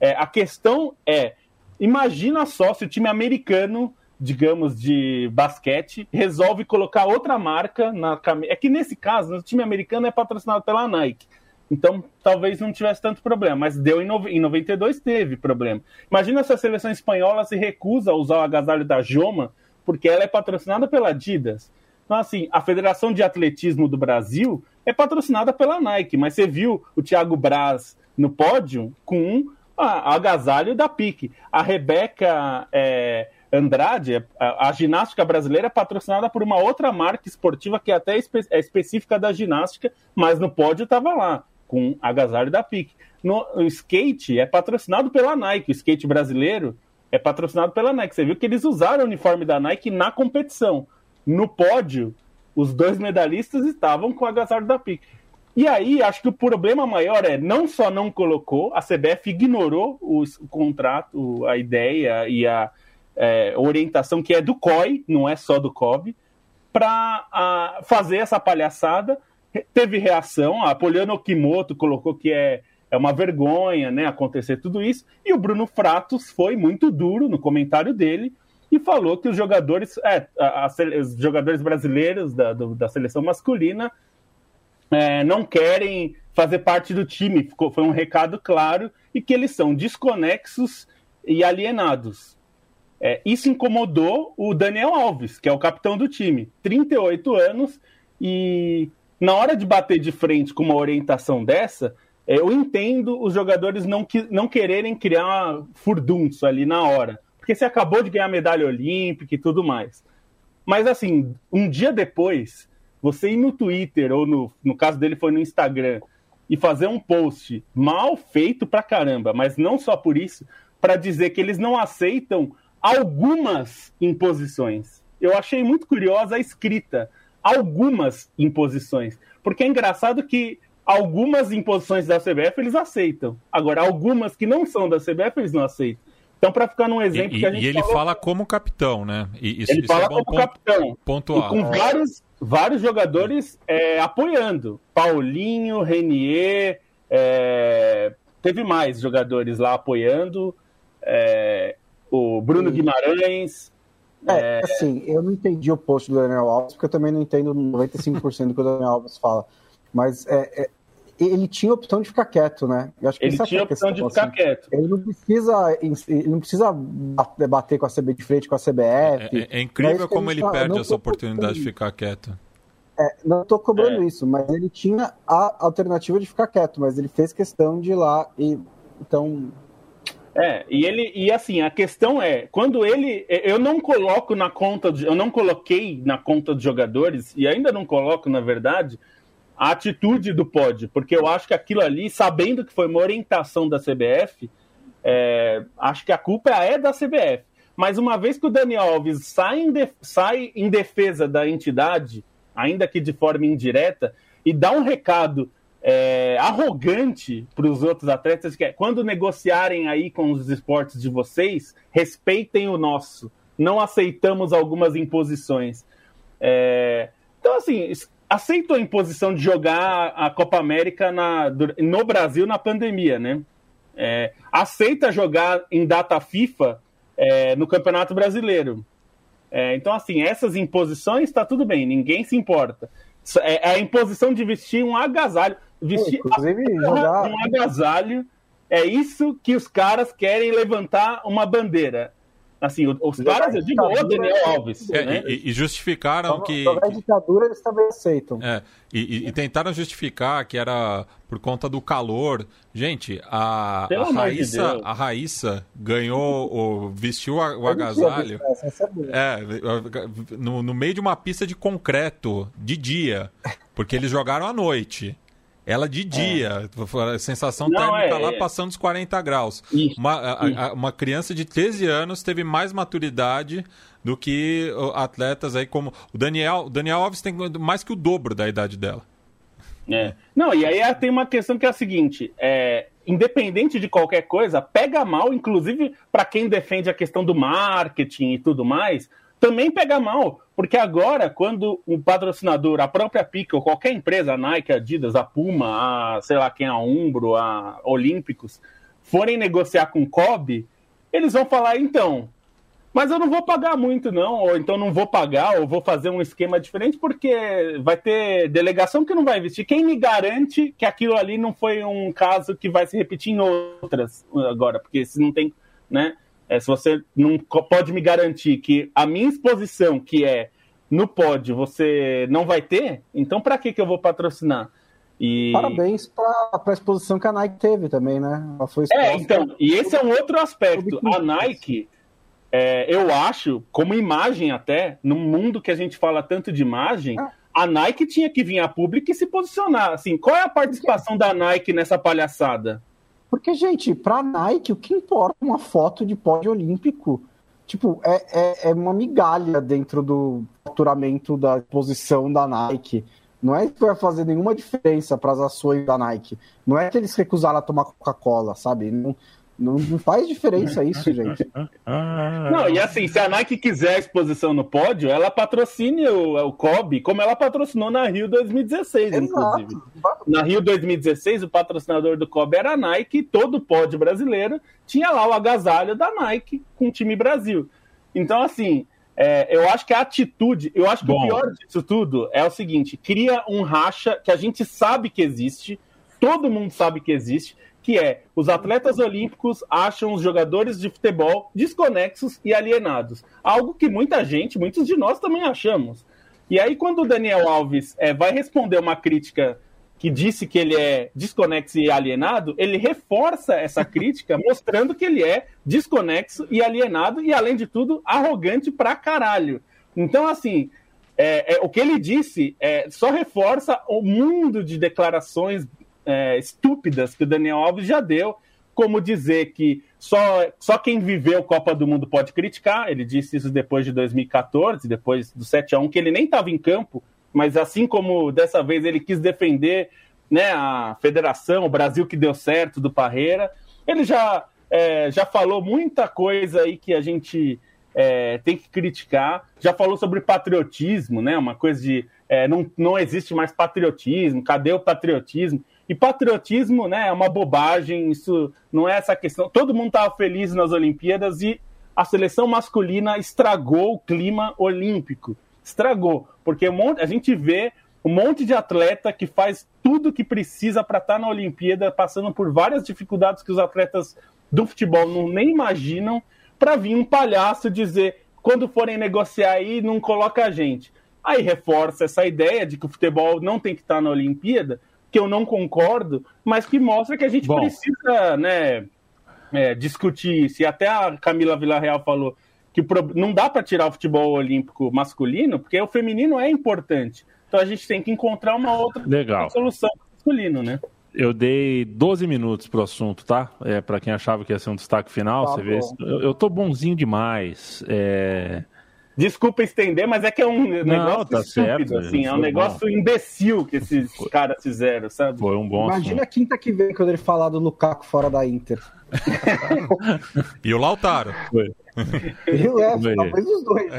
É, a questão é: imagina só se o time americano, digamos, de basquete, resolve colocar outra marca na camisa. É que nesse caso, o time americano é patrocinado pela Nike. Então, talvez não tivesse tanto problema, mas deu em, nove- em 92 teve problema. Imagina se a seleção espanhola se recusa a usar o agasalho da Joma, porque ela é patrocinada pela Adidas. Então, assim, a Federação de Atletismo do Brasil é patrocinada pela Nike, mas você viu o Thiago Braz no pódio com ah, agasalho da PIC. A Rebeca é, Andrade, a, a ginástica brasileira, é patrocinada por uma outra marca esportiva que até espe- é específica da ginástica, mas no pódio estava lá, com agasalho da PIC. No, o skate é patrocinado pela Nike, o skate brasileiro é patrocinado pela Nike. Você viu que eles usaram o uniforme da Nike na competição. No pódio, os dois medalhistas estavam com o agasalho da PIC. E aí, acho que o problema maior é não só não colocou, a CBF ignorou o, contrato, a ideia e a é, orientação que é do COI, não é só do COB, para fazer essa palhaçada. Teve reação, a Poliana Okimoto colocou que é, é uma vergonha, né, acontecer tudo isso. E o Bruno Fratos foi muito duro no comentário dele e falou que os jogadores, é, a, a, os jogadores brasileiros da, do, da seleção masculina é, não querem fazer parte do time. Ficou, foi um recado claro e que eles são desconexos e alienados. É, isso incomodou o Daniel Alves, que é o capitão do time, 38 anos, e na hora de bater de frente com uma orientação dessa, é, eu entendo os jogadores não, não quererem criar furdunço ali na hora, porque você acabou de ganhar medalha olímpica e tudo mais. Mas assim, um dia depois, você ir no Twitter, ou no, no caso dele foi no Instagram, e fazer um post mal feito pra caramba, mas não só por isso, para dizer que eles não aceitam algumas imposições. Eu achei muito curiosa a escrita, algumas imposições, porque é engraçado que algumas imposições da CBF eles aceitam, agora algumas que não são da CBF eles não aceitam. Então, para ficar num exemplo e, que a gente E ele falou... fala como capitão, né? E isso, ele isso é fala é como ponto, capitão. Pontual. E com vários, vários jogadores é, apoiando. Paulinho, Renier, é, teve mais jogadores lá apoiando. É, o Bruno Guimarães. É, é, assim, eu não entendi o post do Daniel Alves, porque eu também não entendo 95% do que o Daniel Alves fala. Mas é, é, ele tinha a opção de ficar quieto, né? ele tinha a opção de ficar assim. quieto. Ele não precisa, ele não precisa bater com a CB de frente com a CBF. É, é incrível como ele, perde essa oportunidade de ficar quieto. É, não estou cobrando é. isso, mas ele tinha a alternativa de ficar quieto, mas ele fez questão de ir lá e então é, e ele e assim, a questão é, quando ele eu não coloco na conta, eu não coloquei na conta dos jogadores e ainda não coloco, na verdade, a atitude do pod, porque eu acho que aquilo ali, sabendo que foi uma orientação da CBF, é, acho que a culpa é da CBF. Mas uma vez que o Daniel Alves sai em, sai em defesa da entidade, ainda que de forma indireta, e dá um recado é, arrogante para os outros atletas, que é quando negociarem aí com os esportes de vocês, respeitem o nosso. Não aceitamos algumas imposições. É, então, assim, aceito a imposição de jogar a Copa América na, no Brasil na pandemia, né? É, aceita jogar em data FIFA é, no Campeonato Brasileiro. É, então, assim, essas imposições está tudo bem, ninguém se importa. É, é a imposição de vestir um agasalho. Vestir Inclusive, jogar... um agasalho. É isso que os caras querem levantar uma bandeira. Assim, os caras, eu digo, o Daniel Alves. É, né? e, e, justificaram que. Na ditadura eles também aceitam. É, e, e, tentaram justificar que era por conta do calor. Gente, a, a Raíssa, de a Raíssa ganhou, o, vestiu a, o agasalho. É, no, no meio de uma pista de concreto, de dia. Porque eles jogaram à noite. Ela de dia, é. sensação Não, térmica é, lá é. passando os 40 graus. Isso, uma, a, a, uma criança de 13 anos teve mais maturidade do que atletas aí como o Daniel. O Daniel Alves tem mais que o dobro da idade dela. É. Não, e aí tem uma questão que é a seguinte: é, independente de qualquer coisa, pega mal, inclusive para quem defende a questão do marketing e tudo mais, também pega mal, porque agora, quando o patrocinador, a própria Pica, ou qualquer empresa, a Nike, a Adidas, a Puma, a sei lá quem, a Umbro, a Olímpicos, forem negociar com o Kobe, eles vão falar, então, mas eu não vou pagar muito, não, ou então não vou pagar, ou vou fazer um esquema diferente, porque vai ter delegação que não vai investir. Quem me garante que aquilo ali não foi um caso que vai se repetir em outras agora? Porque se não tem, né? É, se você não pode me garantir que a minha exposição, que é no pod, você não vai ter, então para que, que eu vou patrocinar? E... Parabéns para a exposição que a Nike teve também, né? Ela foi é, então, e esse é um outro aspecto. A Nike, é, eu acho, como imagem até, no mundo que a gente fala tanto de imagem, ah. a Nike tinha que vir a público e se posicionar. Assim, qual é a participação da Nike nessa palhaçada? Porque, gente, pra Nike, o que importa uma foto de pódio olímpico? Tipo, é, é, é uma migalha dentro do faturamento da exposição da Nike. Não é que vai fazer nenhuma diferença para as ações da Nike. Não é que eles recusaram a tomar Coca-Cola, sabe? Não, Não, não faz diferença isso, gente. Não, e assim, se a Nike quiser exposição no pódio, ela patrocine o, o Kobe, como ela patrocinou na Rio 2016, Exato. inclusive. Na Rio 2016, o patrocinador do Kobe era a Nike, e todo o pódio brasileiro tinha lá o agasalho da Nike com o time Brasil. Então, assim, é, eu acho que a atitude, eu acho que Bom. o pior disso tudo é o seguinte: cria um racha que a gente sabe que existe, todo mundo sabe que existe, que é os atletas olímpicos acham os jogadores de futebol desconexos e alienados. Algo que muita gente, muitos de nós também achamos. E aí, quando o Daniel Alves é, vai responder uma crítica que disse que ele é desconexo e alienado, ele reforça essa crítica, mostrando que ele é desconexo e alienado, e além de tudo, arrogante pra caralho. Então, assim, é, é, o que ele disse é, só reforça o mundo de declarações é, estúpidas que o Daniel Alves já deu, como dizer que só, só quem viveu Copa do Mundo pode criticar. Ele disse isso depois de 2014, depois do 7 a 1 que ele nem estava em campo, mas assim como dessa vez ele quis defender né, a federação, o Brasil que deu certo do Parreira, ele já, é, já falou muita coisa aí que a gente é, tem que criticar. Já falou sobre patriotismo, né? Uma coisa de é, não, não existe mais patriotismo, cadê o patriotismo? E patriotismo né, é uma bobagem, isso não é essa questão. Todo mundo estava feliz nas Olimpíadas e a seleção masculina estragou o clima olímpico. Estragou, porque a gente vê um monte de atleta que faz tudo que precisa para estar na Olimpíada, passando por várias dificuldades que os atletas do futebol não nem imaginam, para vir um palhaço dizer quando forem negociar aí, não coloca a gente. Aí reforça essa ideia de que o futebol não tem que estar na Olimpíada, que eu não concordo, mas que mostra que a gente Bom. precisa né, é, discutir isso. E até a Camila Villarreal falou que não dá para tirar o futebol olímpico masculino, porque o feminino é importante. Então a gente tem que encontrar uma outra Legal. solução masculino, né? Eu dei 12 minutos pro assunto, tá? É, para quem achava que ia ser um destaque final, Tá você vê. bom. Eu, eu tô bonzinho demais. É, Desculpa estender, mas é que é um negócio tá estúpido, certo, assim, é um foi negócio imbecil que esses caras fizeram, sabe? foi um bom Imagina assunto. quinta que vem quando ele falar do Lukaku fora da Inter. E o Lautaro. Eu é, Foi. talvez os dois.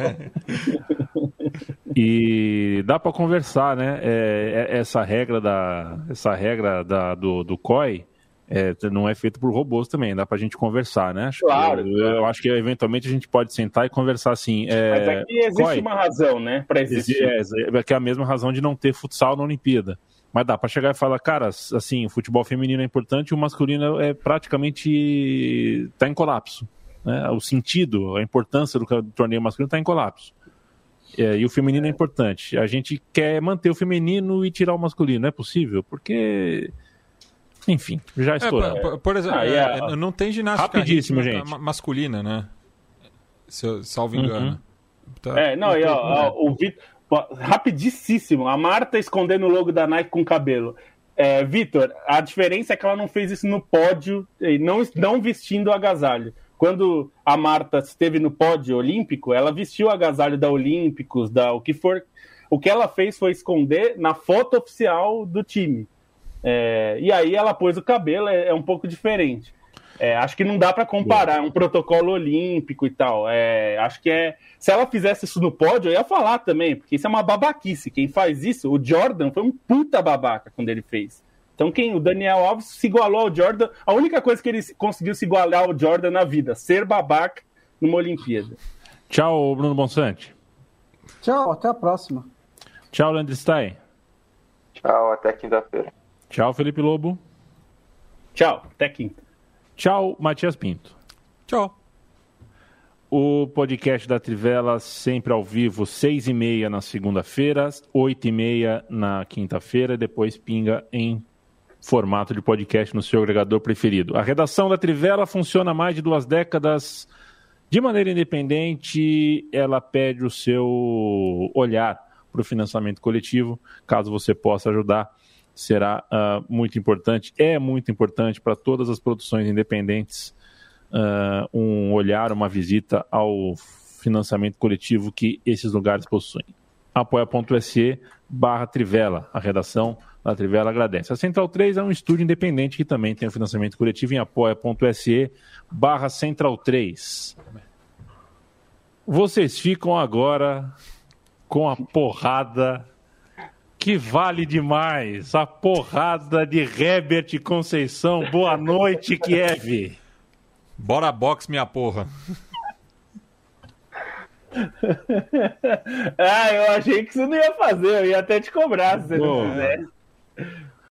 E dá para conversar, né? É, é- essa regra da, essa regra da, do, do COI é, não é feita por robôs também. Dá pra gente conversar, né? Acho que- Claro, eu, claro. eu acho que eventualmente a gente pode sentar e conversar assim. É, Mas aqui existe COI, uma razão, né, para existir. É, é, que é a mesma razão de não ter futsal na Olimpíada. Mas dá pra chegar e falar, cara, assim, o futebol feminino é importante, o masculino é praticamente tá em colapso. né? O sentido, a importância do, torneio masculino tá em colapso. É, e o feminino é importante. A gente quer manter o feminino e tirar o masculino. Não é possível? Porque. Enfim, já É, estouramos. por, por exemplo, Ah, é, a- não tem ginástica Rapidíssimo, gente. ma- masculina, né? Se eu, salvo Uhum. engano. Tá- É, não, e, ó, ó, o Vitor. Rapidíssimo, a Marta escondendo o logo da Nike com cabelo. É, Vitor, a diferença é que ela não fez isso no pódio, e não, não vestindo o agasalho. Quando a Marta esteve no pódio olímpico, ela vestiu o agasalho da Olímpicos, da o que for. O que ela fez foi esconder na foto oficial do time. É, e aí ela pôs o cabelo, é, é um pouco diferente. É, acho que não dá para comparar, é um protocolo olímpico e tal. É, acho que é. Se ela fizesse isso no pódio, eu ia falar também, porque isso é uma babaquice. Quem faz isso, o Jordan foi um puta babaca quando ele fez. Então, quem? O Daniel Alves se igualou ao Jordan. A única coisa que ele conseguiu se igualar ao Jordan na vida, ser babaca numa Olimpíada. Tchau, Bruno Bonsante. Tchau, até a próxima. Tchau, Leandro Stein. Tchau, até quinta-feira. Tchau, Felipe Lobo. Tchau, até quinta. Tchau, Matias Pinto. Tchau. O podcast da Trivela sempre ao vivo, seis e meia na segunda-feira, oito e meia na quinta-feira, depois pinga em formato de podcast no seu agregador preferido. A redação da Trivela funciona há mais de duas décadas de maneira independente. Ela pede o seu olhar para o financiamento coletivo, caso você possa ajudar. Será ah, muito importante, é muito importante para todas as produções independentes uh, um olhar, uma visita ao financiamento coletivo que esses lugares possuem. apoia.se barra Trivela. A redação A Trivela agradece. A Central 3 é um estúdio independente que também tem o financiamento coletivo em apoia.se barra Central 3. Vocês ficam agora com a porrada que vale demais. A porrada de Herbert Conceição. Boa noite, Kiev. Bora box, minha porra. ah, eu achei que você não ia fazer, eu ia até te cobrar se você não fizesse.